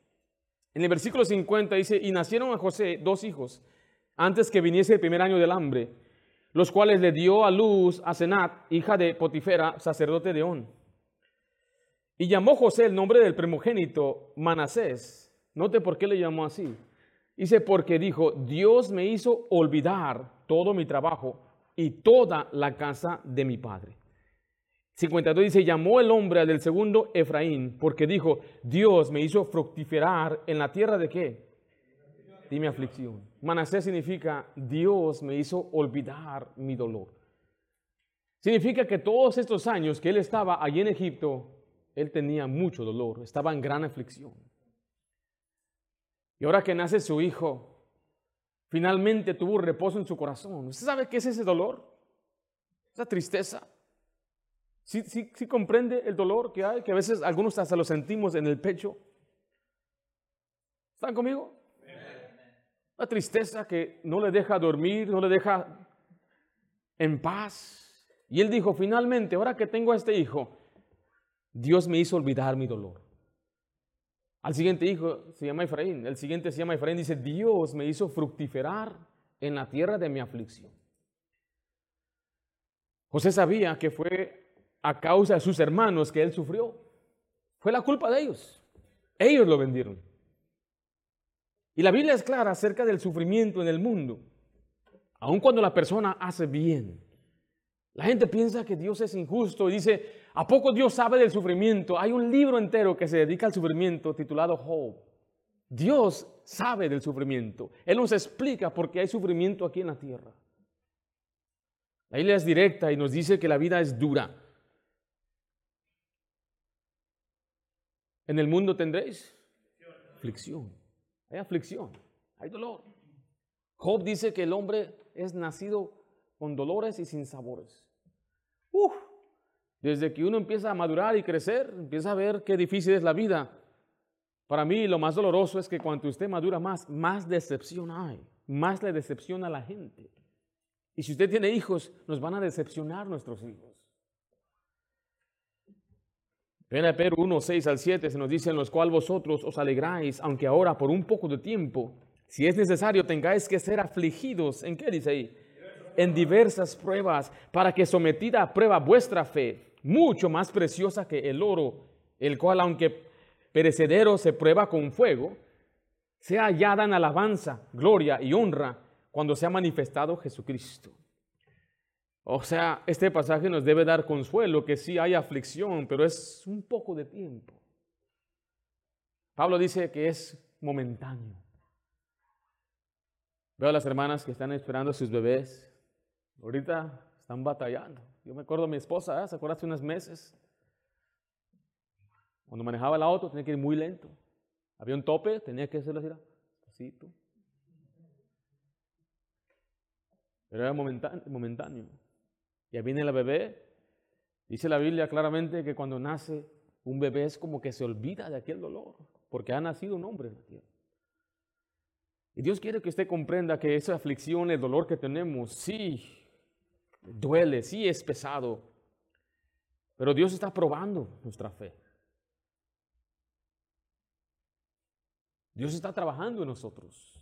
En el versículo 50 dice, y nacieron a José dos hijos antes que viniese el primer año del hambre, los cuales le dio a luz a Senat, hija de Potifera, sacerdote de On. Y llamó José el nombre del primogénito Manasés. Note por qué le llamó así. Dice, porque dijo, Dios me hizo olvidar todo mi trabajo y toda la casa de mi padre. 52 dice, llamó el hombre al del segundo Efraín, porque dijo, Dios me hizo fructiferar en la tierra de qué? De mi aflicción. Manasés significa, Dios me hizo olvidar mi dolor. Significa que todos estos años que él estaba allí en Egipto, él tenía mucho dolor, estaba en gran aflicción. Y ahora que nace su hijo, finalmente tuvo reposo en su corazón. ¿Usted sabe qué es ese dolor? Esa tristeza. ¿Sí, sí, comprende el dolor que hay? Que a veces algunos hasta lo sentimos en el pecho. ¿Están conmigo? La tristeza que no le deja dormir, no le deja en paz. Y él dijo, finalmente, ahora que tengo a este hijo, Dios me hizo olvidar mi dolor. Al siguiente hijo se llama Efraín, el siguiente se llama Efraín, dice, Dios me hizo fructiferar en la tierra de mi aflicción. José sabía que fue a causa de sus hermanos que él sufrió. Fue la culpa de ellos. Ellos lo vendieron. Y la Biblia es clara acerca del sufrimiento en el mundo. Aun cuando la persona hace bien. La gente piensa que Dios es injusto y dice, ¿a poco Dios sabe del sufrimiento? Hay un libro entero que se dedica al sufrimiento titulado Hope. Dios sabe del sufrimiento. Él nos explica por qué hay sufrimiento aquí en la tierra. La Biblia es directa y nos dice que la vida es dura. En el mundo tendréis aflicción. Hay aflicción, hay dolor. Job dice que el hombre es nacido con dolores y sin sabores. Uf, desde que uno empieza a madurar y crecer, empieza a ver qué difícil es la vida. Para mí lo más doloroso es que cuando usted madura más, más decepción hay, más le decepciona a la gente. Y si usted tiene hijos, nos van a decepcionar nuestros hijos. Primera Pedro 1, 6 al 7 se nos dice, en los cuales vosotros os alegráis, aunque ahora por un poco de tiempo, si es necesario, tengáis que ser afligidos. ¿En qué dice ahí? En diversas pruebas, para que sometida a prueba vuestra fe, mucho más preciosa que el oro, el cual aunque perecedero se prueba con fuego, sea hallada en alabanza, gloria y honra cuando se ha manifestado Jesucristo. O sea, este pasaje nos debe dar consuelo que sí hay aflicción, pero es un poco de tiempo. Pablo dice que es momentáneo. Veo a las hermanas que están esperando a sus bebés. Ahorita están batallando. Yo me acuerdo de mi esposa, ¿eh? ¿se acuerda hace unos meses? Cuando manejaba el auto tenía que ir muy lento. Había un tope, tenía que hacerlo así, Pero era momentáneo. Ya viene la bebé. Dice la Biblia claramente que cuando nace un bebé es como que se olvida de aquel dolor, porque ha nacido un hombre en la tierra. Y Dios quiere que usted comprenda que esa aflicción, el dolor que tenemos, sí, duele, sí es pesado, pero Dios está probando nuestra fe. Dios está trabajando en nosotros.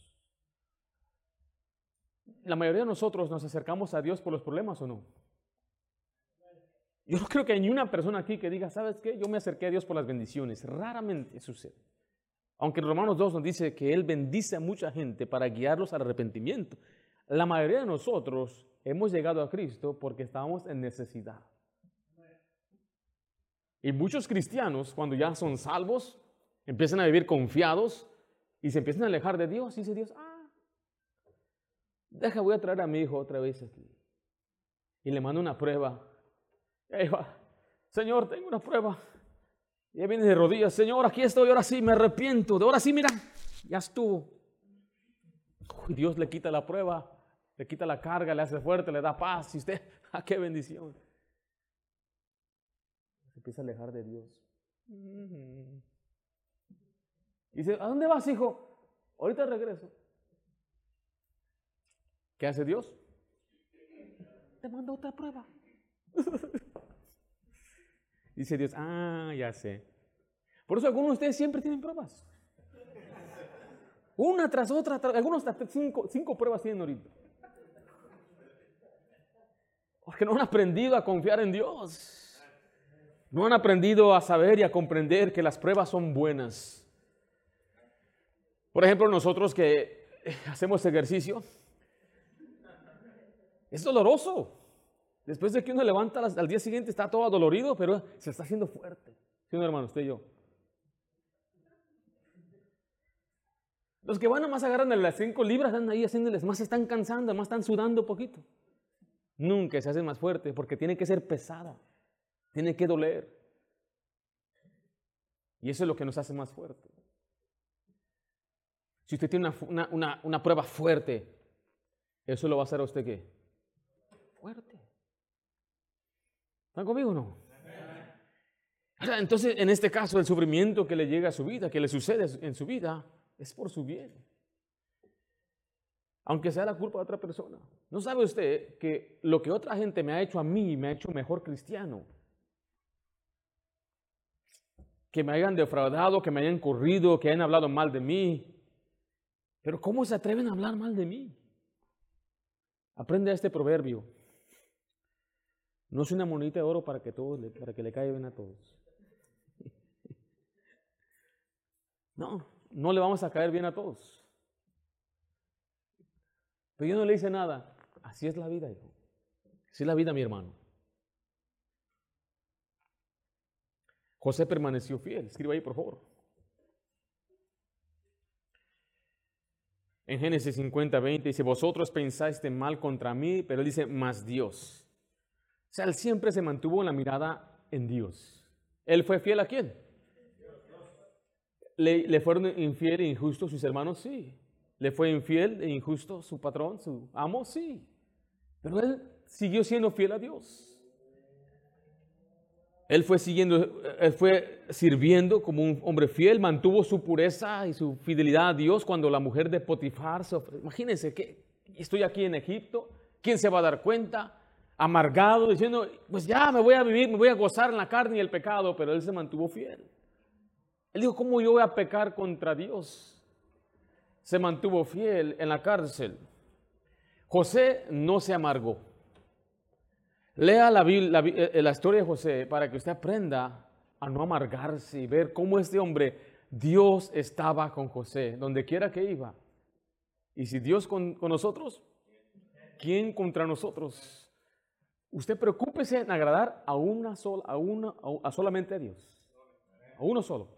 La mayoría de nosotros nos acercamos a Dios por los problemas o no. Yo no creo que hay ni una persona aquí que diga, ¿sabes qué? Yo me acerqué a Dios por las bendiciones. Raramente sucede. Aunque en Romanos 2 nos dice que Él bendice a mucha gente para guiarlos al arrepentimiento. La mayoría de nosotros hemos llegado a Cristo porque estábamos en necesidad. Y muchos cristianos, cuando ya son salvos, empiezan a vivir confiados y se empiezan a alejar de Dios. Y dice Dios, ah, deja, voy a traer a mi hijo otra vez aquí. Y le mando una prueba Señor, tengo una prueba. Y él viene de rodillas, Señor, aquí estoy, ahora sí me arrepiento. De ahora sí, mira, ya estuvo. Y Dios le quita la prueba, le quita la carga, le hace fuerte, le da paz. Y usted, ¡ah, qué bendición! Se empieza a alejar de Dios. Y dice, ¿a dónde vas, hijo? Ahorita regreso. ¿Qué hace Dios? Te manda otra prueba. Dice Dios, ah, ya sé. Por eso algunos de ustedes siempre tienen pruebas. Una tras otra, algunos hasta cinco, cinco pruebas tienen ahorita. Porque no han aprendido a confiar en Dios. No han aprendido a saber y a comprender que las pruebas son buenas. Por ejemplo, nosotros que hacemos ejercicio, es doloroso. Después de que uno levanta al día siguiente está todo adolorido, pero se está haciendo fuerte. ¿Sí, no, hermano? Usted y yo. Los que van a más agarran las cinco libras, están ahí haciéndoles más, están cansando, más están sudando poquito. Nunca se hacen más fuerte porque tiene que ser pesada, tiene que doler. Y eso es lo que nos hace más fuerte. Si usted tiene una, una, una prueba fuerte, eso lo va a hacer a usted qué? Fuerte. ¿Están conmigo o no? Entonces, en este caso, el sufrimiento que le llega a su vida, que le sucede en su vida, es por su bien. Aunque sea la culpa de otra persona. ¿No sabe usted que lo que otra gente me ha hecho a mí me ha hecho mejor cristiano? Que me hayan defraudado, que me hayan corrido, que hayan hablado mal de mí. Pero ¿cómo se atreven a hablar mal de mí? Aprende este proverbio. No es una monedita de oro para que, todos para que le caiga bien a todos. No, no le vamos a caer bien a todos. Pero yo no le hice nada. Así es la vida, hijo. Así es la vida, mi hermano. José permaneció fiel. Escriba ahí, por favor. En Génesis 50, 20 dice, vosotros pensáis mal contra mí, pero él dice, más Dios. O sea, él siempre se mantuvo en la mirada en Dios. ¿Él fue fiel a quién? ¿Le, le fueron infiel e injustos sus hermanos? Sí. ¿Le fue infiel e injusto su patrón, su amo? Sí. Pero él siguió siendo fiel a Dios. Él fue siguiendo, él fue sirviendo como un hombre fiel, mantuvo su pureza y su fidelidad a Dios cuando la mujer de Potifar se ofreció. Imagínense que estoy aquí en Egipto, ¿quién se va a dar cuenta? Amargado, diciendo, pues ya me voy a vivir, me voy a gozar en la carne y el pecado, pero él se mantuvo fiel. Él dijo, ¿cómo yo voy a pecar contra Dios? Se mantuvo fiel en la cárcel. José no se amargó. Lea la, eh, la, historia de José para que usted aprenda a no amargarse y ver cómo este hombre, Dios estaba con José, donde quiera que iba. Y si Dios con, nosotros, ¿quién contra nosotros? Usted preocúpese en agradar a una sola, a una, a solamente a Dios. A uno solo.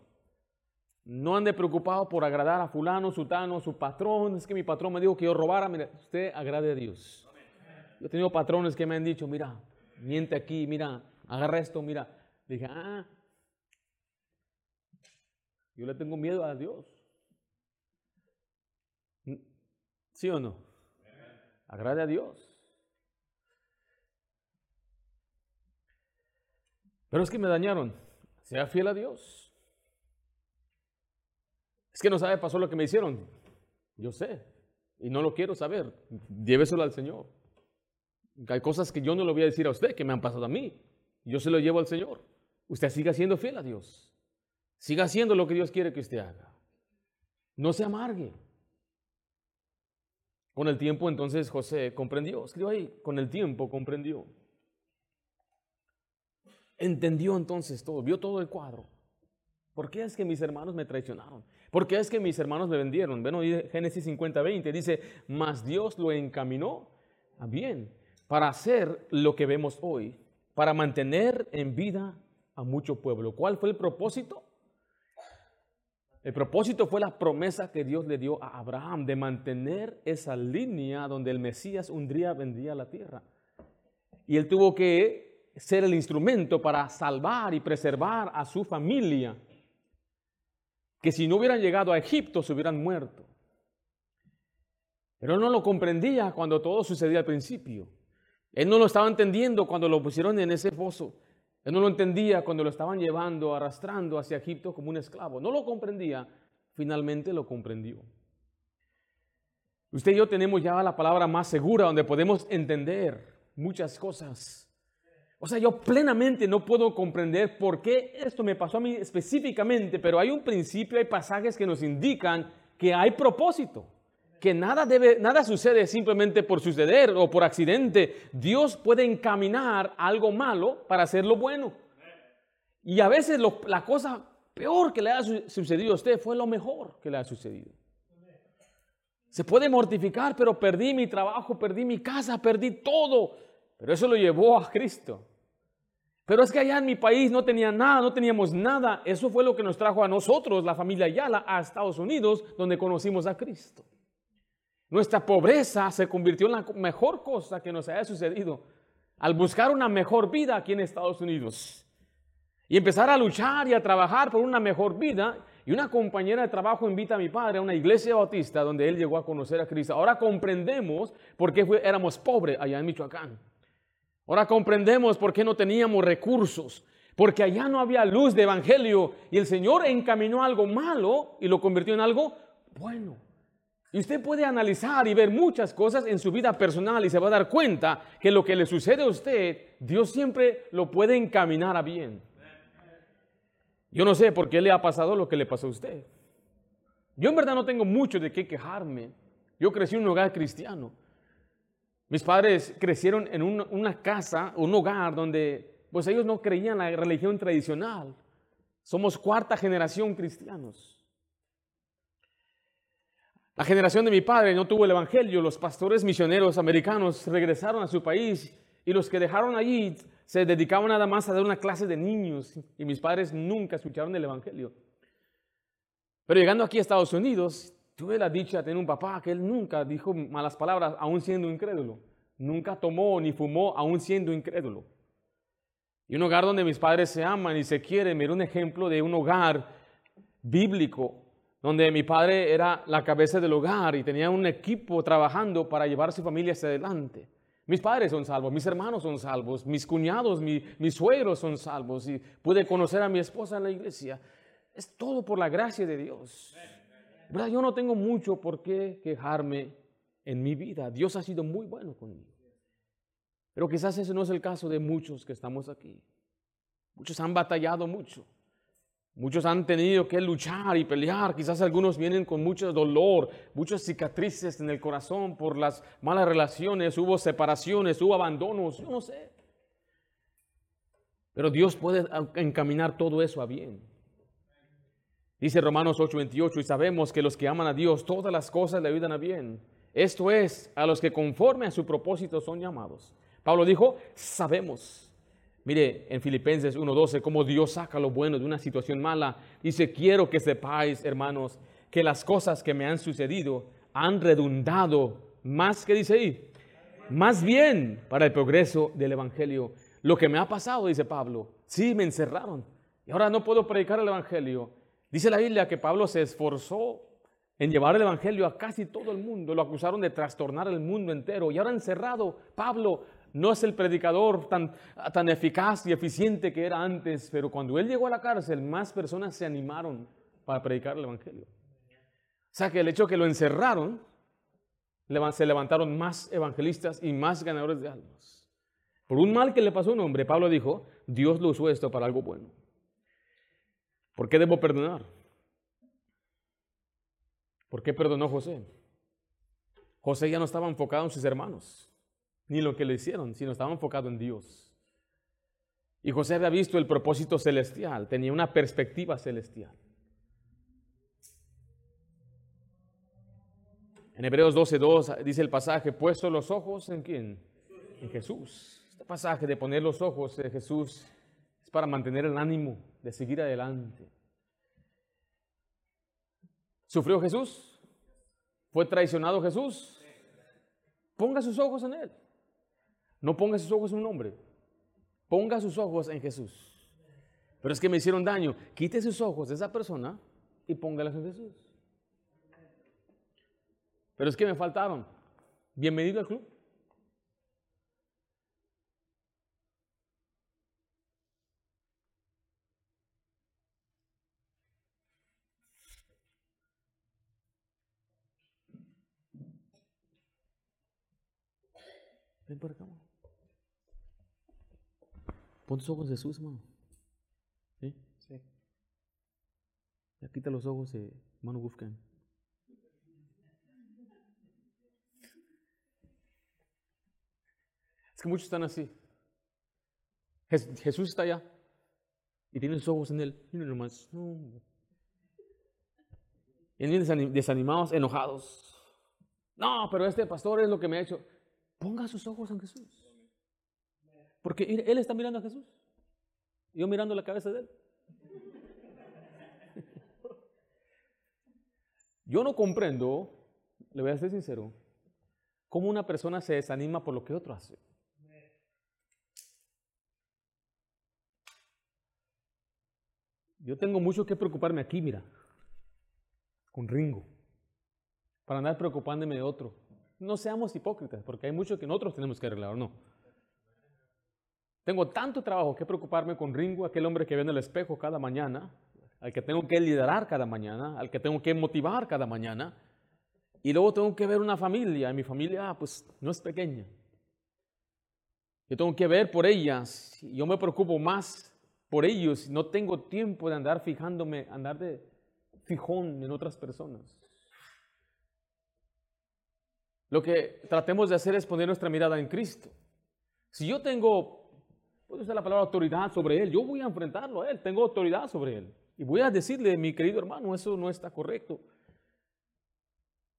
No ande preocupado por agradar a fulano, sutano, su patrón. Es que mi patrón me dijo que yo robara. Mira, usted agrade a Dios. Yo he tenido patrones que me han dicho, mira, miente aquí, mira, agarra esto, mira. Dije, ah, yo le tengo miedo a Dios. ¿Sí o no? Agrade a Dios. Pero es que me dañaron. Sea fiel a Dios. Es que no sabe, pasó lo que me hicieron. Yo sé. Y no lo quiero saber. Lléveselo al Señor. Hay cosas que yo no le voy a decir a usted que me han pasado a mí. Yo se lo llevo al Señor. Usted siga siendo fiel a Dios. Siga haciendo lo que Dios quiere que usted haga. No se amargue. Con el tiempo entonces José comprendió. Escribió ahí, con el tiempo comprendió. Entendió entonces todo, vio todo el cuadro. ¿Por qué es que mis hermanos me traicionaron? ¿Por qué es que mis hermanos me vendieron? Bueno, Génesis 50, 20 dice, mas Dios lo encaminó a bien para hacer lo que vemos hoy, para mantener en vida a mucho pueblo. ¿Cuál fue el propósito? El propósito fue la promesa que Dios le dio a Abraham de mantener esa línea donde el Mesías un día vendría la tierra. Y él tuvo que ser el instrumento para salvar y preservar a su familia, que si no hubieran llegado a Egipto se hubieran muerto. Pero no lo comprendía cuando todo sucedía al principio. Él no lo estaba entendiendo cuando lo pusieron en ese foso. Él no lo entendía cuando lo estaban llevando, arrastrando hacia Egipto como un esclavo. No lo comprendía. Finalmente lo comprendió. Usted y yo tenemos ya la palabra más segura donde podemos entender muchas cosas. O sea, yo plenamente no puedo comprender por qué esto me pasó a mí específicamente, pero hay un principio, hay pasajes que nos indican que hay propósito que nada, debe, nada sucede simplemente por suceder o por accidente. Dios puede encaminar algo malo para hacerlo bueno. Y a veces la cosa peor que le ha sucedido a usted fue lo mejor que le ha sucedido. Se puede mortificar, pero perdí mi trabajo, perdí mi casa, perdí todo. Pero eso lo llevó a Cristo. Pero es que allá en mi país no tenía nada, no teníamos nada. Eso fue lo que nos trajo a nosotros, la familia Ayala, a Estados Unidos, donde conocimos a Cristo. Nuestra pobreza se convirtió en la mejor cosa que nos haya sucedido al buscar una mejor vida aquí en Estados Unidos. Y empezar a luchar y a trabajar por una mejor vida. Y una compañera de trabajo invita a mi padre a una iglesia bautista donde él llegó a conocer a Cristo. Ahora comprendemos por qué éramos pobres allá en Michoacán. Ahora comprendemos por qué no teníamos recursos. Porque allá no había luz de evangelio y el Señor encaminó algo malo y lo convirtió en algo bueno. Y usted puede analizar y ver muchas cosas en su vida personal y se va a dar cuenta que lo que le sucede a usted, Dios siempre lo puede encaminar a bien. Yo no sé por qué le ha pasado lo que le pasó a usted. Yo en verdad no tengo mucho de qué quejarme. Yo crecí en un hogar cristiano. Mis padres crecieron en una casa, un hogar donde pues ellos no creían la religión tradicional. Somos cuarta generación cristianos. La generación de mi padre no tuvo el Evangelio, los pastores misioneros americanos regresaron a su país y los que dejaron allí se dedicaban nada más a dar una clase de niños y mis padres nunca escucharon el Evangelio. Pero llegando aquí a Estados Unidos, Tuve la dicha de tener un papá que él nunca dijo malas palabras, aún siendo incrédulo. Nunca tomó ni fumó, aún siendo incrédulo. Y un hogar donde mis padres se aman y se quieren. Mira un ejemplo de un hogar bíblico, donde mi padre era la cabeza del hogar y tenía un equipo trabajando para llevar a su familia hacia adelante. Mis padres son salvos, mis hermanos son salvos, mis cuñados, mis suegros son salvos y pude conocer a mi esposa en la iglesia. Es todo por la gracia de Dios. ¿Verdad? Yo no tengo mucho por qué quejarme en mi vida. Dios ha sido muy bueno conmigo. Pero quizás ese no es el caso de muchos que estamos aquí. Muchos han batallado mucho. Muchos han tenido que luchar y pelear. Quizás algunos vienen con mucho dolor, muchas cicatrices en el corazón por las malas relaciones. Hubo separaciones, hubo abandonos, yo no sé. Pero Dios puede encaminar todo eso a bien. Dice Romanos 8:28, y sabemos que los que aman a Dios, todas las cosas le ayudan a bien. Esto es, a los que conforme a su propósito son llamados. Pablo dijo, sabemos. Mire en Filipenses 1.12 cómo Dios saca lo bueno de una situación mala. Dice, quiero que sepáis, hermanos, que las cosas que me han sucedido han redundado más que dice ahí, más bien para el progreso del Evangelio. Lo que me ha pasado, dice Pablo, sí, me encerraron y ahora no puedo predicar el Evangelio. Dice la Biblia que Pablo se esforzó en llevar el Evangelio a casi todo el mundo. Lo acusaron de trastornar el mundo entero y ahora encerrado, Pablo no es el predicador tan, eficaz y eficiente que era antes, pero cuando él llegó a la cárcel, más personas se animaron para predicar el Evangelio. O sea que el hecho que lo encerraron, se levantaron más evangelistas y más ganadores de almas. Por un mal que le pasó a un hombre, Pablo dijo, Dios lo usó esto para algo bueno. ¿Por qué debo perdonar? ¿Por qué perdonó José? José ya no estaba enfocado en sus hermanos ni lo que le hicieron, sino estaba enfocado en Dios. Y José había visto el propósito celestial, tenía una perspectiva celestial. En Hebreos 12:2 dice el pasaje, puesto los ojos en quién? En Jesús. Este pasaje de poner los ojos en Jesús es para mantener el ánimo de seguir adelante. ¿Sufrió Jesús? ¿Fue traicionado Jesús? Ponga sus ojos en Él. No ponga sus ojos en un hombre. Ponga sus ojos en Jesús. Pero es que me hicieron daño. Quite sus ojos de esa persona y póngalos en Jesús. Pero es que me faltaron. Bienvenido al club. Ven por acá. Pon tus ojos en Jesús, hermano. ¿Sí? Sí. Ya quita los ojos de hermano Wolfgang. Es que muchos están así. Jesús está allá y tiene sus ojos en él. Nomás. No. Y vienen desanimados, enojados. No, pero este pastor es lo que me ha hecho. Ponga sus ojos en Jesús. Porque Él está mirando a Jesús. Yo mirando la cabeza de Él. Yo no comprendo, le voy a ser sincero, cómo una persona se desanima por lo que otro hace. Yo tengo mucho que preocuparme aquí, mira, con Ringo, para andar preocupándome de otro. No seamos hipócritas, porque hay mucho que nosotros tenemos que arreglar, ¿no? Tengo tanto trabajo que preocuparme con Ringo, aquel hombre que ve en el espejo cada mañana, al que tengo que liderar cada mañana, al que tengo que motivar cada mañana. Y luego tengo que ver una familia, y mi familia ah, pues no es pequeña. Yo tengo que ver por ellas, yo me preocupo más por ellos, no tengo tiempo de andar fijándome, andar de fijón en otras personas. Lo que tratemos de hacer es poner nuestra mirada en Cristo. Si yo tengo puede usar la palabra autoridad sobre él. Yo voy a enfrentarlo a él, tengo autoridad sobre él. Y voy a decirle, mi querido hermano, eso no está correcto.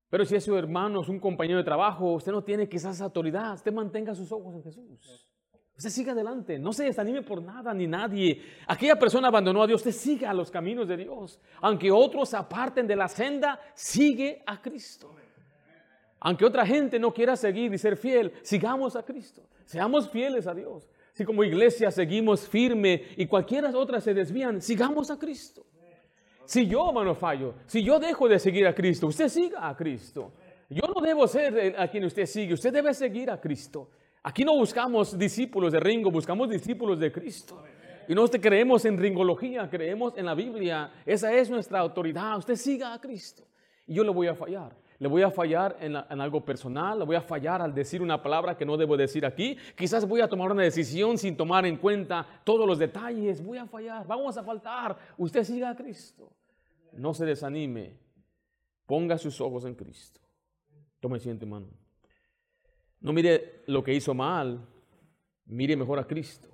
Pero si es su hermano, es un compañero de trabajo, usted no tiene quizás autoridad, usted mantenga sus ojos en Jesús. Usted siga adelante, no se desanime por nada ni nadie. Aquella persona abandonó a Dios, usted siga los caminos de Dios. Aunque otros aparten de la senda, sigue a Cristo. Aunque otra gente no quiera seguir y ser fiel, sigamos a Cristo. Seamos fieles a Dios. Si como iglesia seguimos firme y cualquiera otra se desvían, sigamos a Cristo. Si yo, hermano, fallo, si yo dejo de seguir a Cristo, usted siga a Cristo. Yo no debo ser a quien usted sigue, usted debe seguir a Cristo. Aquí no buscamos discípulos de Ringo, buscamos discípulos de Cristo. Y no creemos en ringología, creemos en la Biblia. Esa es nuestra autoridad. Usted siga a Cristo. Y yo le voy a fallar. Le voy a fallar en, algo personal, le voy a fallar al decir una palabra que no debo decir aquí. Quizás voy a tomar una decisión sin tomar en cuenta todos los detalles. Voy a fallar, vamos a faltar. Usted siga a Cristo. No se desanime. Ponga sus ojos en Cristo. Tome siente, hermano. No mire lo que hizo mal, mire mejor a Cristo.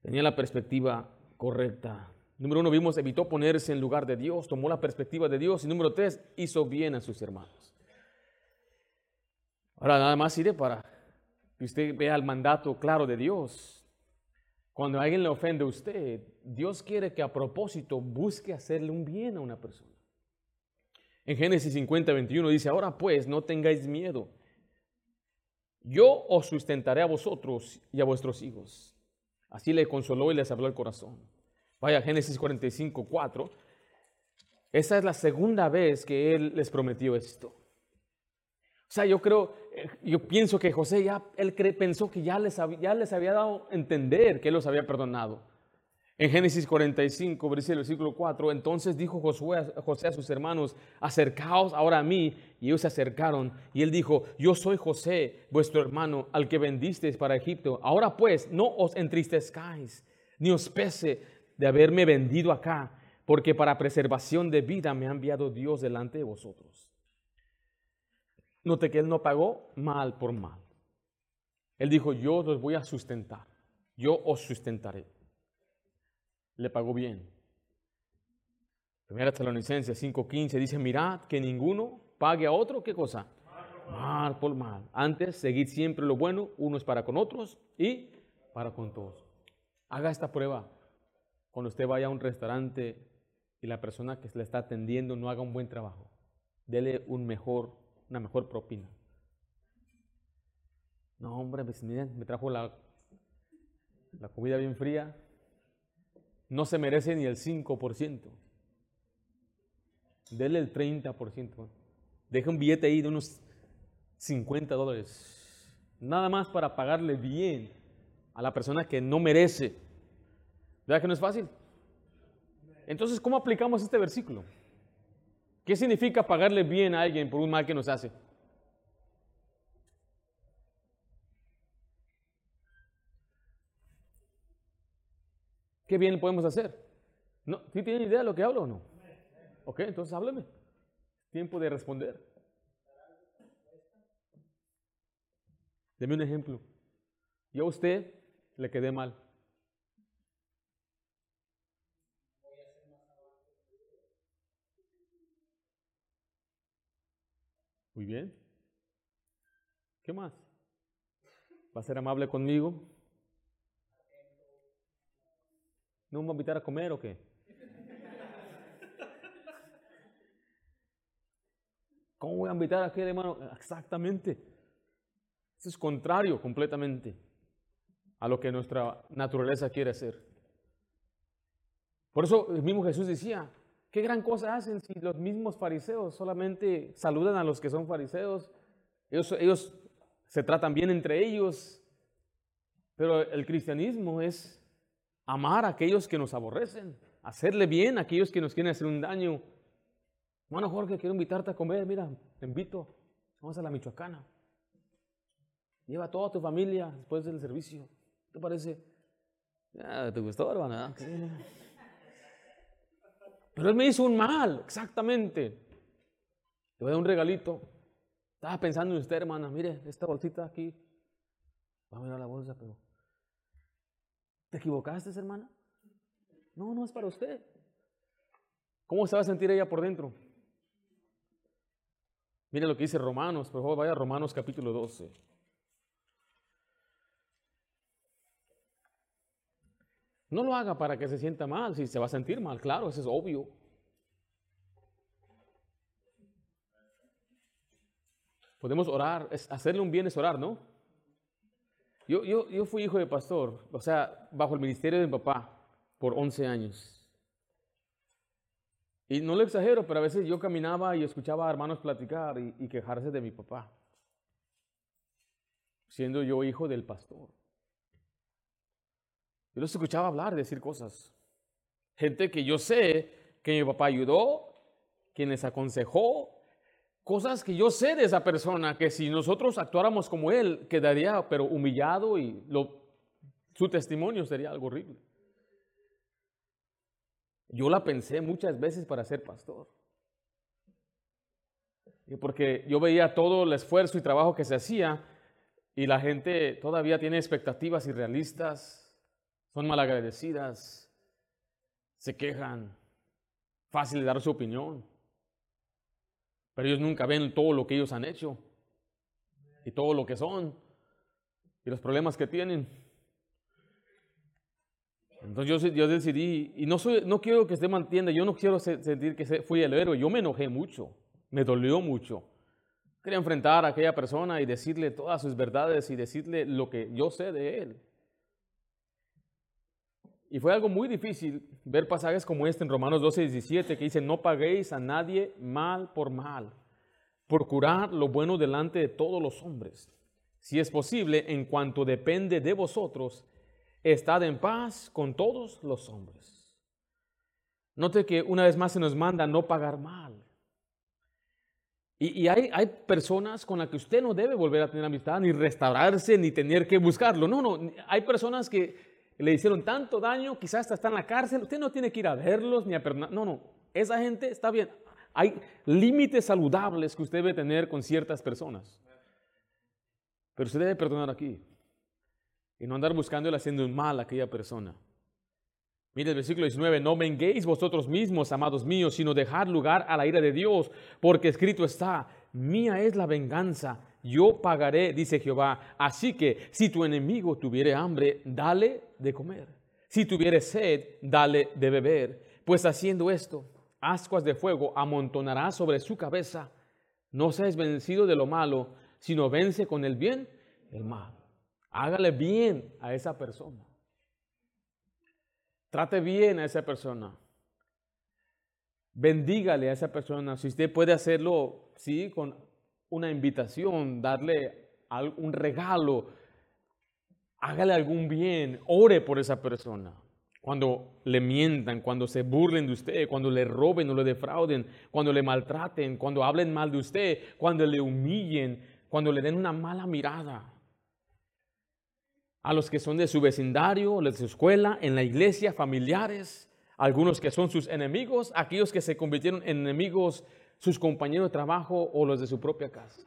Tenía la perspectiva correcta. Número uno, vimos, evitó ponerse en lugar de Dios, tomó la perspectiva de Dios. Y número tres, hizo bien a sus hermanos. Ahora, nada más iré para que usted vea el mandato claro de Dios. Cuando alguien le ofende a usted, Dios quiere que a propósito busque hacerle un bien a una persona. En Génesis 50, 21 dice, ahora pues no tengáis miedo. Yo os sustentaré a vosotros y a vuestros hijos. Así le consoló y les habló el corazón. Vaya, Génesis 45, 4. Esa es la segunda vez que Él les prometió esto. O sea, yo creo, eh, yo pienso que José ya, él pensó que ya les, había, ya les había dado entender que Él los había perdonado. En Génesis 45, versículo 4, entonces dijo José a sus hermanos, acercaos ahora a mí. Y ellos se acercaron. Y él dijo, yo soy José, vuestro hermano, al que vendisteis para Egipto. Ahora pues, no os entristezcáis, ni os pese de haberme vendido acá, porque para preservación de vida me ha enviado Dios delante de vosotros. Note que él no pagó mal por mal. Él dijo, yo los voy a sustentar, yo os sustentaré. Le pagó bien. Primera Tesalonicenses 5:15 dice, mirad que ninguno pague a otro, ¿qué cosa? Mal por mal. Antes, seguid siempre lo bueno, unos para con otros y para con todos. Haga esta prueba. Cuando usted vaya a un restaurante y la persona que le está atendiendo no haga un buen trabajo, dele un mejor, una mejor propina. No, hombre, pues, me trajo la, la comida bien fría. No se merece ni el 5%. Dele el 30%. Deje un billete ahí de unos 50 dólares. Nada más para pagarle bien a la persona que no merece. ¿Verdad que no es fácil? Entonces, ¿cómo aplicamos este versículo? ¿Qué significa pagarle bien a alguien por un mal que nos hace? ¿Qué bien podemos hacer? ¿No? ¿Sí tienen idea de lo que hablo o no? Ok, entonces hábleme. Tiempo de responder. Deme un ejemplo. Yo a usted le quedé mal. Muy bien. ¿Qué más? ¿Va a ser amable conmigo? ¿No me va a invitar a comer o qué? ¿Cómo voy a invitar a aquel hermano? Exactamente. Eso es contrario completamente a lo que nuestra naturaleza quiere hacer. Por eso el mismo Jesús decía, ¿Qué gran cosa hacen si los mismos fariseos solamente saludan a los que son fariseos? Ellos, se tratan bien entre ellos, pero el cristianismo es amar a aquellos que nos aborrecen, hacerle bien a aquellos que nos quieren hacer un daño. Bueno, Jorge, quiero invitarte a comer, mira, te invito, vamos a la Michoacana. Lleva a toda tu familia después del servicio. ¿Te parece? ¿Te gustó, hermana? Pero él me hizo un mal, exactamente. Le voy a dar un regalito. Estaba pensando en usted, hermana. Mire, esta bolsita aquí. Va a mirar la bolsa, pero. ¿Te equivocaste, hermana? No, no es para usted. ¿Cómo se va a sentir ella por dentro? Mire lo que dice Romanos, por favor, vaya a Romanos capítulo 12. No lo haga para que se sienta mal, si se va a sentir mal, claro, eso es obvio. Podemos orar, hacerle un bien es orar, ¿no? Yo, yo, yo fui hijo de pastor, o sea, bajo el ministerio de mi papá por 11 años. Y no lo exagero, pero a veces yo caminaba y escuchaba a hermanos platicar y, quejarse de mi papá, siendo yo hijo del pastor. Yo los escuchaba hablar, decir cosas. Gente que yo sé que mi papá ayudó, quien les aconsejó, cosas que yo sé de esa persona, que si nosotros actuáramos como él, quedaría pero humillado y lo, su testimonio sería algo horrible. Yo la pensé muchas veces para ser pastor. Y porque yo veía todo el esfuerzo y trabajo que se hacía y la gente todavía tiene expectativas irrealistas, son malagradecidas, se quejan, fácil de dar su opinión. Pero ellos nunca ven todo lo que ellos han hecho y todo lo que son y los problemas que tienen. Entonces yo, decidí, y no, no quiero que usted me entienda, yo no quiero sentir que fui el héroe, yo me enojé mucho, me dolió mucho. Quería enfrentar a aquella persona y decirle todas sus verdades y decirle lo que yo sé de él. Y fue algo muy difícil ver pasajes como este en Romanos 12, 17, que dice, no paguéis a nadie mal por mal, procurar lo bueno delante de todos los hombres. Si es posible, en cuanto depende de vosotros, estad en paz con todos los hombres. Note que una vez más se nos manda no pagar mal. Y, hay, hay, personas con las que usted no debe volver a tener amistad, ni restaurarse, ni tener que buscarlo. No, no, hay personas que le hicieron tanto daño, quizás hasta está en la cárcel. Usted no tiene que ir a verlos ni a perdonar. No, no, esa gente está bien. Hay límites saludables que usted debe tener con ciertas personas. Pero usted debe perdonar aquí y no andar buscándole haciendo un mal a aquella persona. Mire el versículo 19, no venguéis vosotros mismos, amados míos, sino dejad lugar a la ira de Dios, porque escrito está, mía es la venganza, yo pagaré, dice Jehová. Así que si tu enemigo tuviere hambre, dale de comer. Si tuviere sed, dale de beber. Pues haciendo esto, ascuas de fuego amontonará sobre su cabeza. No seas vencido de lo malo, sino vence con el bien el mal. Hágale bien a esa persona. Trate bien a esa persona. Bendígale a esa persona. Si usted puede hacerlo, sí, con una invitación, darle un regalo, hágale algún bien, ore por esa persona. Cuando le mientan, cuando se burlen de usted, cuando le roben o le defrauden, cuando le maltraten, cuando hablen mal de usted, cuando le humillen, cuando le den una mala mirada a los que son de su vecindario, de su escuela, en la iglesia, familiares, algunos que son sus enemigos, aquellos que se convirtieron en enemigos, sus compañeros de trabajo o los de su propia casa.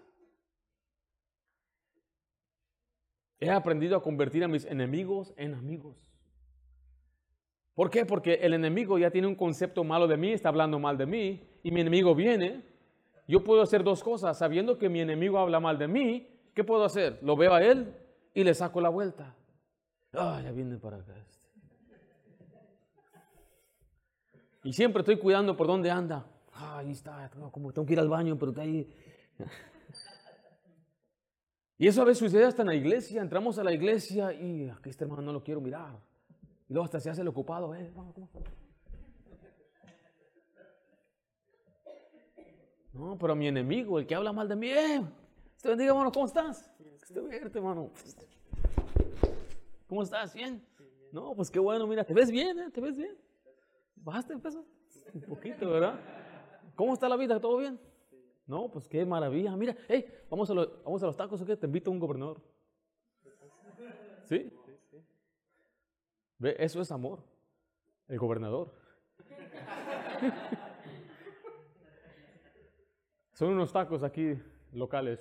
He aprendido a convertir a mis enemigos en amigos. ¿Por qué? Porque el enemigo ya tiene un concepto malo de mí, está hablando mal de mí, y mi enemigo viene. Yo puedo hacer dos cosas. Sabiendo que mi enemigo habla mal de mí, ¿qué puedo hacer? Lo veo a él y le saco la vuelta. Ah, ya viene para acá. Este. Y siempre estoy cuidando por dónde anda. Ah, ahí está, como tengo que ir al baño, pero está ahí. Y eso a veces sucede hasta en la iglesia. Entramos a la iglesia y aquí este hermano no lo quiero mirar. Y luego hasta se hace el ocupado. Eh, no, pero mi enemigo, el que habla mal de mí, eh, te bendiga, hermano, ¿cómo estás? hermano. ¿Cómo estás? ¿Bien? No, pues qué bueno, mira, te ves bien, ¿eh? ¿Te ves bien? ¿Bajaste peso? Un poquito, ¿verdad? ¿Cómo está la vida? ¿Todo bien? No, pues qué maravilla. Mira, hey, vamos a, los, vamos a los tacos, ¿o qué? Te invito a un gobernador. ¿Sí? ¿Ve? Eso es amor. El gobernador. Son unos tacos aquí locales.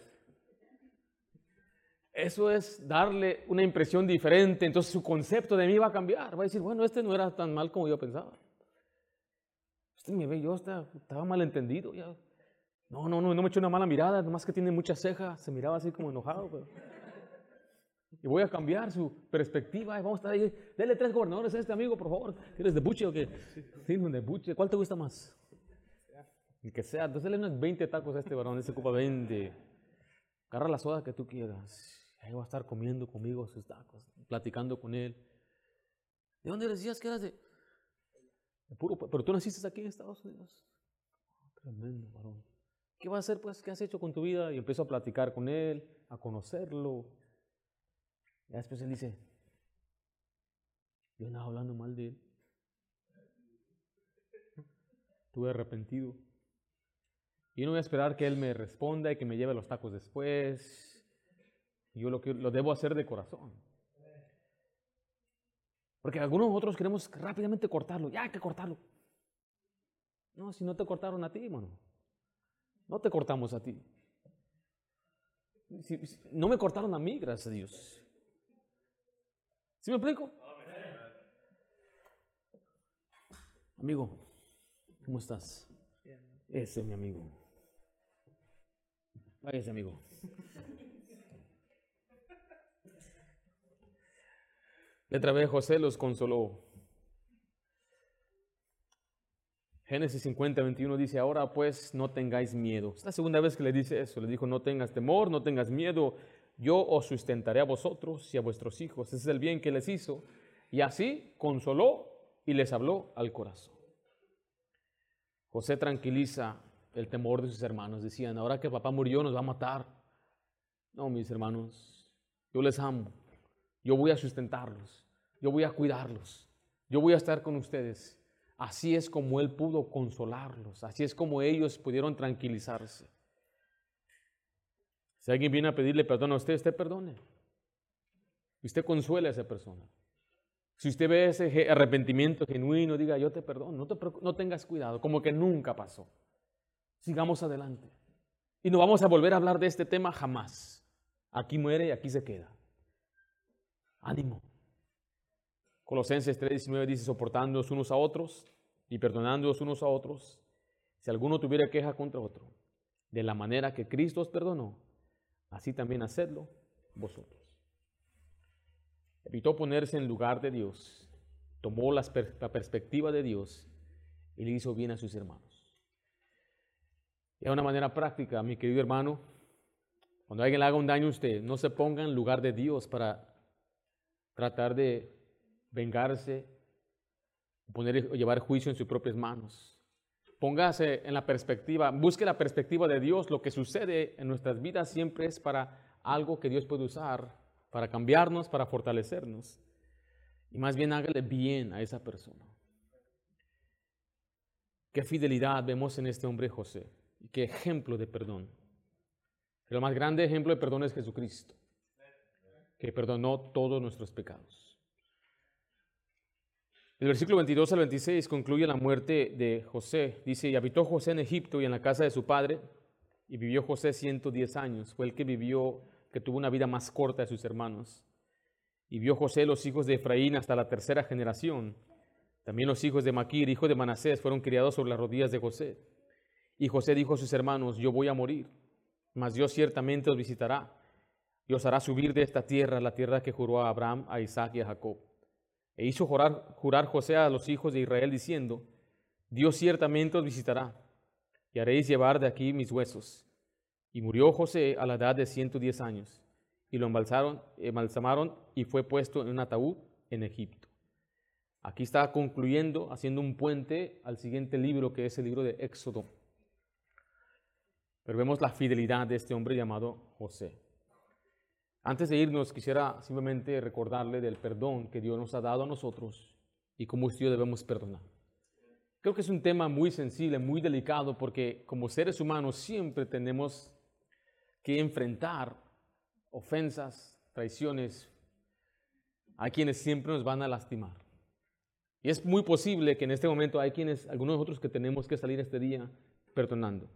Eso es darle una impresión diferente, entonces su concepto de mí va a cambiar. Va a decir, bueno, este no era tan mal como yo pensaba. Este me ve, yo estaba, estaba mal entendido. Ya. No, no, no, no me echó una mala mirada, nomás que tiene muchas cejas, se miraba así como enojado. Y voy a cambiar su perspectiva. Y vamos a estar ahí. Dele tres gobernadores a este amigo, por favor. ¿Quieres de buche o qué? Sí, de buche. ¿Cuál te gusta más? El que sea. Entonces dale unos 20 tacos a este varón. Ese ocupa 20. Agarra la soda que tú quieras. Ahí va a estar comiendo conmigo sus tacos, platicando con él. ¿De dónde decías que eras de? Puro, pero tú naciste aquí en Estados Unidos. Tremendo varón. ¿Qué vas a hacer pues? ¿Qué has hecho con tu vida? Y empiezo a platicar con él, a conocerlo. Y después él dice, yo andaba hablando mal de él. Estuve arrepentido. Y no voy a esperar que él me responda y que me lleve los tacos después yo lo, que, lo debo hacer de corazón. Porque algunos otros queremos rápidamente cortarlo. Ya hay que cortarlo. No, si no te cortaron a ti, hermano. No te cortamos a ti. no me cortaron a mí, gracias a Dios. ¿Sí me explico? Amigo, ¿cómo estás? Ese es mi amigo. ese amigo. Letra B, José los consoló. Génesis 50, 21 dice, ahora pues no tengáis miedo. Es la segunda vez que le dice eso. Le dijo, no tengas temor, no tengas miedo. Yo os sustentaré a vosotros y a vuestros hijos. Ese es el bien que les hizo. Y así consoló y les habló al corazón. José tranquiliza el temor de sus hermanos. Decían, ahora que papá murió nos va a matar. No, mis hermanos, yo les amo. Yo voy a sustentarlos yo voy a cuidarlos, yo voy a estar con ustedes. Así es como Él pudo consolarlos, así es como ellos pudieron tranquilizarse. Si alguien viene a pedirle perdón a usted, usted perdone. Usted consuela a esa persona. Si usted ve ese arrepentimiento genuino, diga, yo te perdono, no, no tengas cuidado, como que nunca pasó. Sigamos adelante. Y no vamos a volver a hablar de este tema jamás. Aquí muere y aquí se queda. Ánimo. Colosenses 3:19 dice, soportándoos unos a otros y perdonándoos unos a otros, si alguno tuviera queja contra otro, de la manera que Cristo os perdonó, así también hacedlo vosotros. Evitó ponerse en lugar de Dios, tomó la, perspectiva de Dios y le hizo bien a sus hermanos. Y de una manera práctica, mi querido hermano, cuando alguien le haga un daño a usted, no se ponga en lugar de Dios para tratar de vengarse, poner, llevar juicio en sus propias manos. Póngase en la perspectiva, busque la perspectiva de Dios. Lo que sucede en nuestras vidas siempre es para algo que Dios puede usar, para cambiarnos, para fortalecernos. Y más bien hágale bien a esa persona. Qué fidelidad vemos en este hombre José. Y qué ejemplo de perdón. El más grande ejemplo de perdón es Jesucristo, que perdonó todos nuestros pecados. El versículo 22 al 26 concluye la muerte de José. Dice, y habitó José en Egipto y en la casa de su padre, y vivió José 110 años. Fue el que vivió, que tuvo una vida más corta de sus hermanos. Y vio José los hijos de Efraín hasta la tercera generación. También los hijos de Maquir, hijo de Manasés, fueron criados sobre las rodillas de José. Y José dijo a sus hermanos, yo voy a morir, mas Dios ciertamente os visitará y os hará subir de esta tierra, la tierra que juró a Abraham, a Isaac y a Jacob. E hizo jurar, jurar José a los hijos de Israel diciendo, Dios ciertamente os visitará y haréis llevar de aquí mis huesos. Y murió José a la edad de 110 años y lo embalsaron, embalsamaron y fue puesto en un ataúd en Egipto. Aquí está concluyendo, haciendo un puente al siguiente libro que es el libro de Éxodo. Pero vemos la fidelidad de este hombre llamado José. Antes de irnos, quisiera simplemente recordarle del perdón que Dios nos ha dado a nosotros y cómo usted debemos perdonar. Creo que es un tema muy sensible, muy delicado, porque como seres humanos siempre tenemos que enfrentar ofensas, traiciones a quienes siempre nos van a lastimar. Y es muy posible que en este momento hay quienes, algunos otros que tenemos que salir este día perdonando.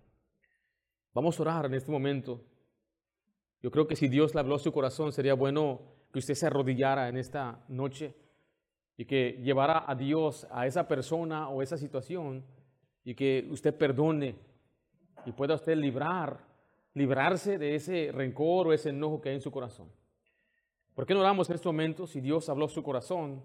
Vamos a orar en este momento yo creo que si Dios le habló a su corazón, sería bueno que usted se arrodillara en esta noche y que llevara a Dios a esa persona o esa situación y que usted perdone y pueda usted librar, librarse de ese rencor o ese enojo que hay en su corazón. ¿Por qué no oramos en este momento si Dios habló su corazón?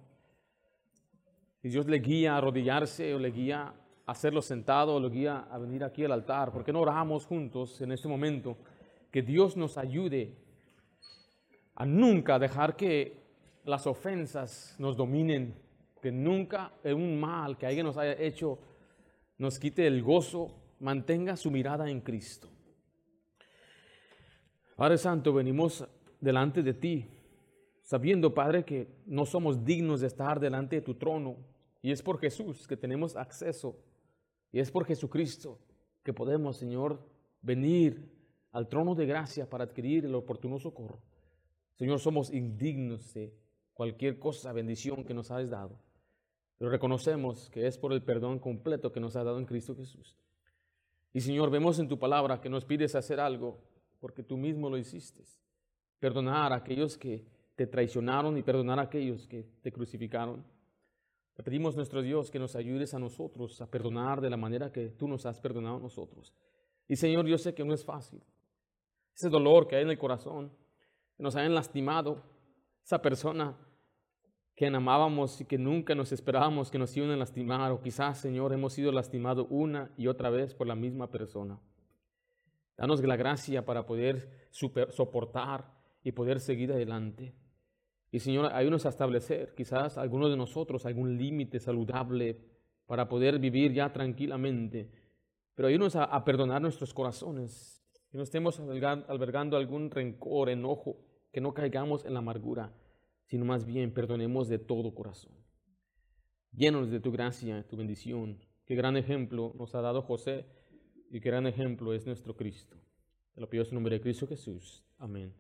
Si Dios le guía a arrodillarse o le guía a hacerlo sentado o le guía a venir aquí al altar. ¿Por qué no oramos juntos en este momento? Que Dios nos ayude a nunca dejar que las ofensas nos dominen, que nunca un mal que alguien nos haya hecho nos quite el gozo, mantenga su mirada en Cristo. Padre Santo, venimos delante de ti, sabiendo, Padre, que no somos dignos de estar delante de tu trono, y es por Jesús que tenemos acceso, y es por Jesucristo que podemos, Señor, venir al trono de gracia para adquirir el oportuno socorro. Señor, somos indignos de cualquier cosa, bendición que nos has dado. Pero reconocemos que es por el perdón completo que nos has dado en Cristo Jesús. Y Señor, vemos en tu palabra que nos pides hacer algo porque tú mismo lo hiciste. Perdonar a aquellos que te traicionaron y perdonar a aquellos que te crucificaron. Pedimos, nuestro Dios, que nos ayudes a nosotros a perdonar de la manera que tú nos has perdonado a nosotros. Y Señor, yo sé que no es fácil. Ese dolor que hay en el corazón, que nos hayan lastimado, esa persona que amábamos y que nunca nos esperábamos que nos iban a lastimar, o quizás, Señor, hemos sido lastimados una y otra vez por la misma persona. Danos la gracia para poder soportar y poder seguir adelante. Y Señor, ayúdanos a establecer quizás algunos de nosotros algún límite saludable para poder vivir ya tranquilamente. Pero ayúdanos a, a perdonar nuestros corazones, que no estemos albergando algún rencor, enojo, que no caigamos en la amargura, sino más bien perdonemos de todo corazón. Llenos de tu gracia, tu bendición. Qué gran ejemplo nos ha dado José y qué gran ejemplo es nuestro Cristo. Te lo pido en nombre de Cristo Jesús. Amén.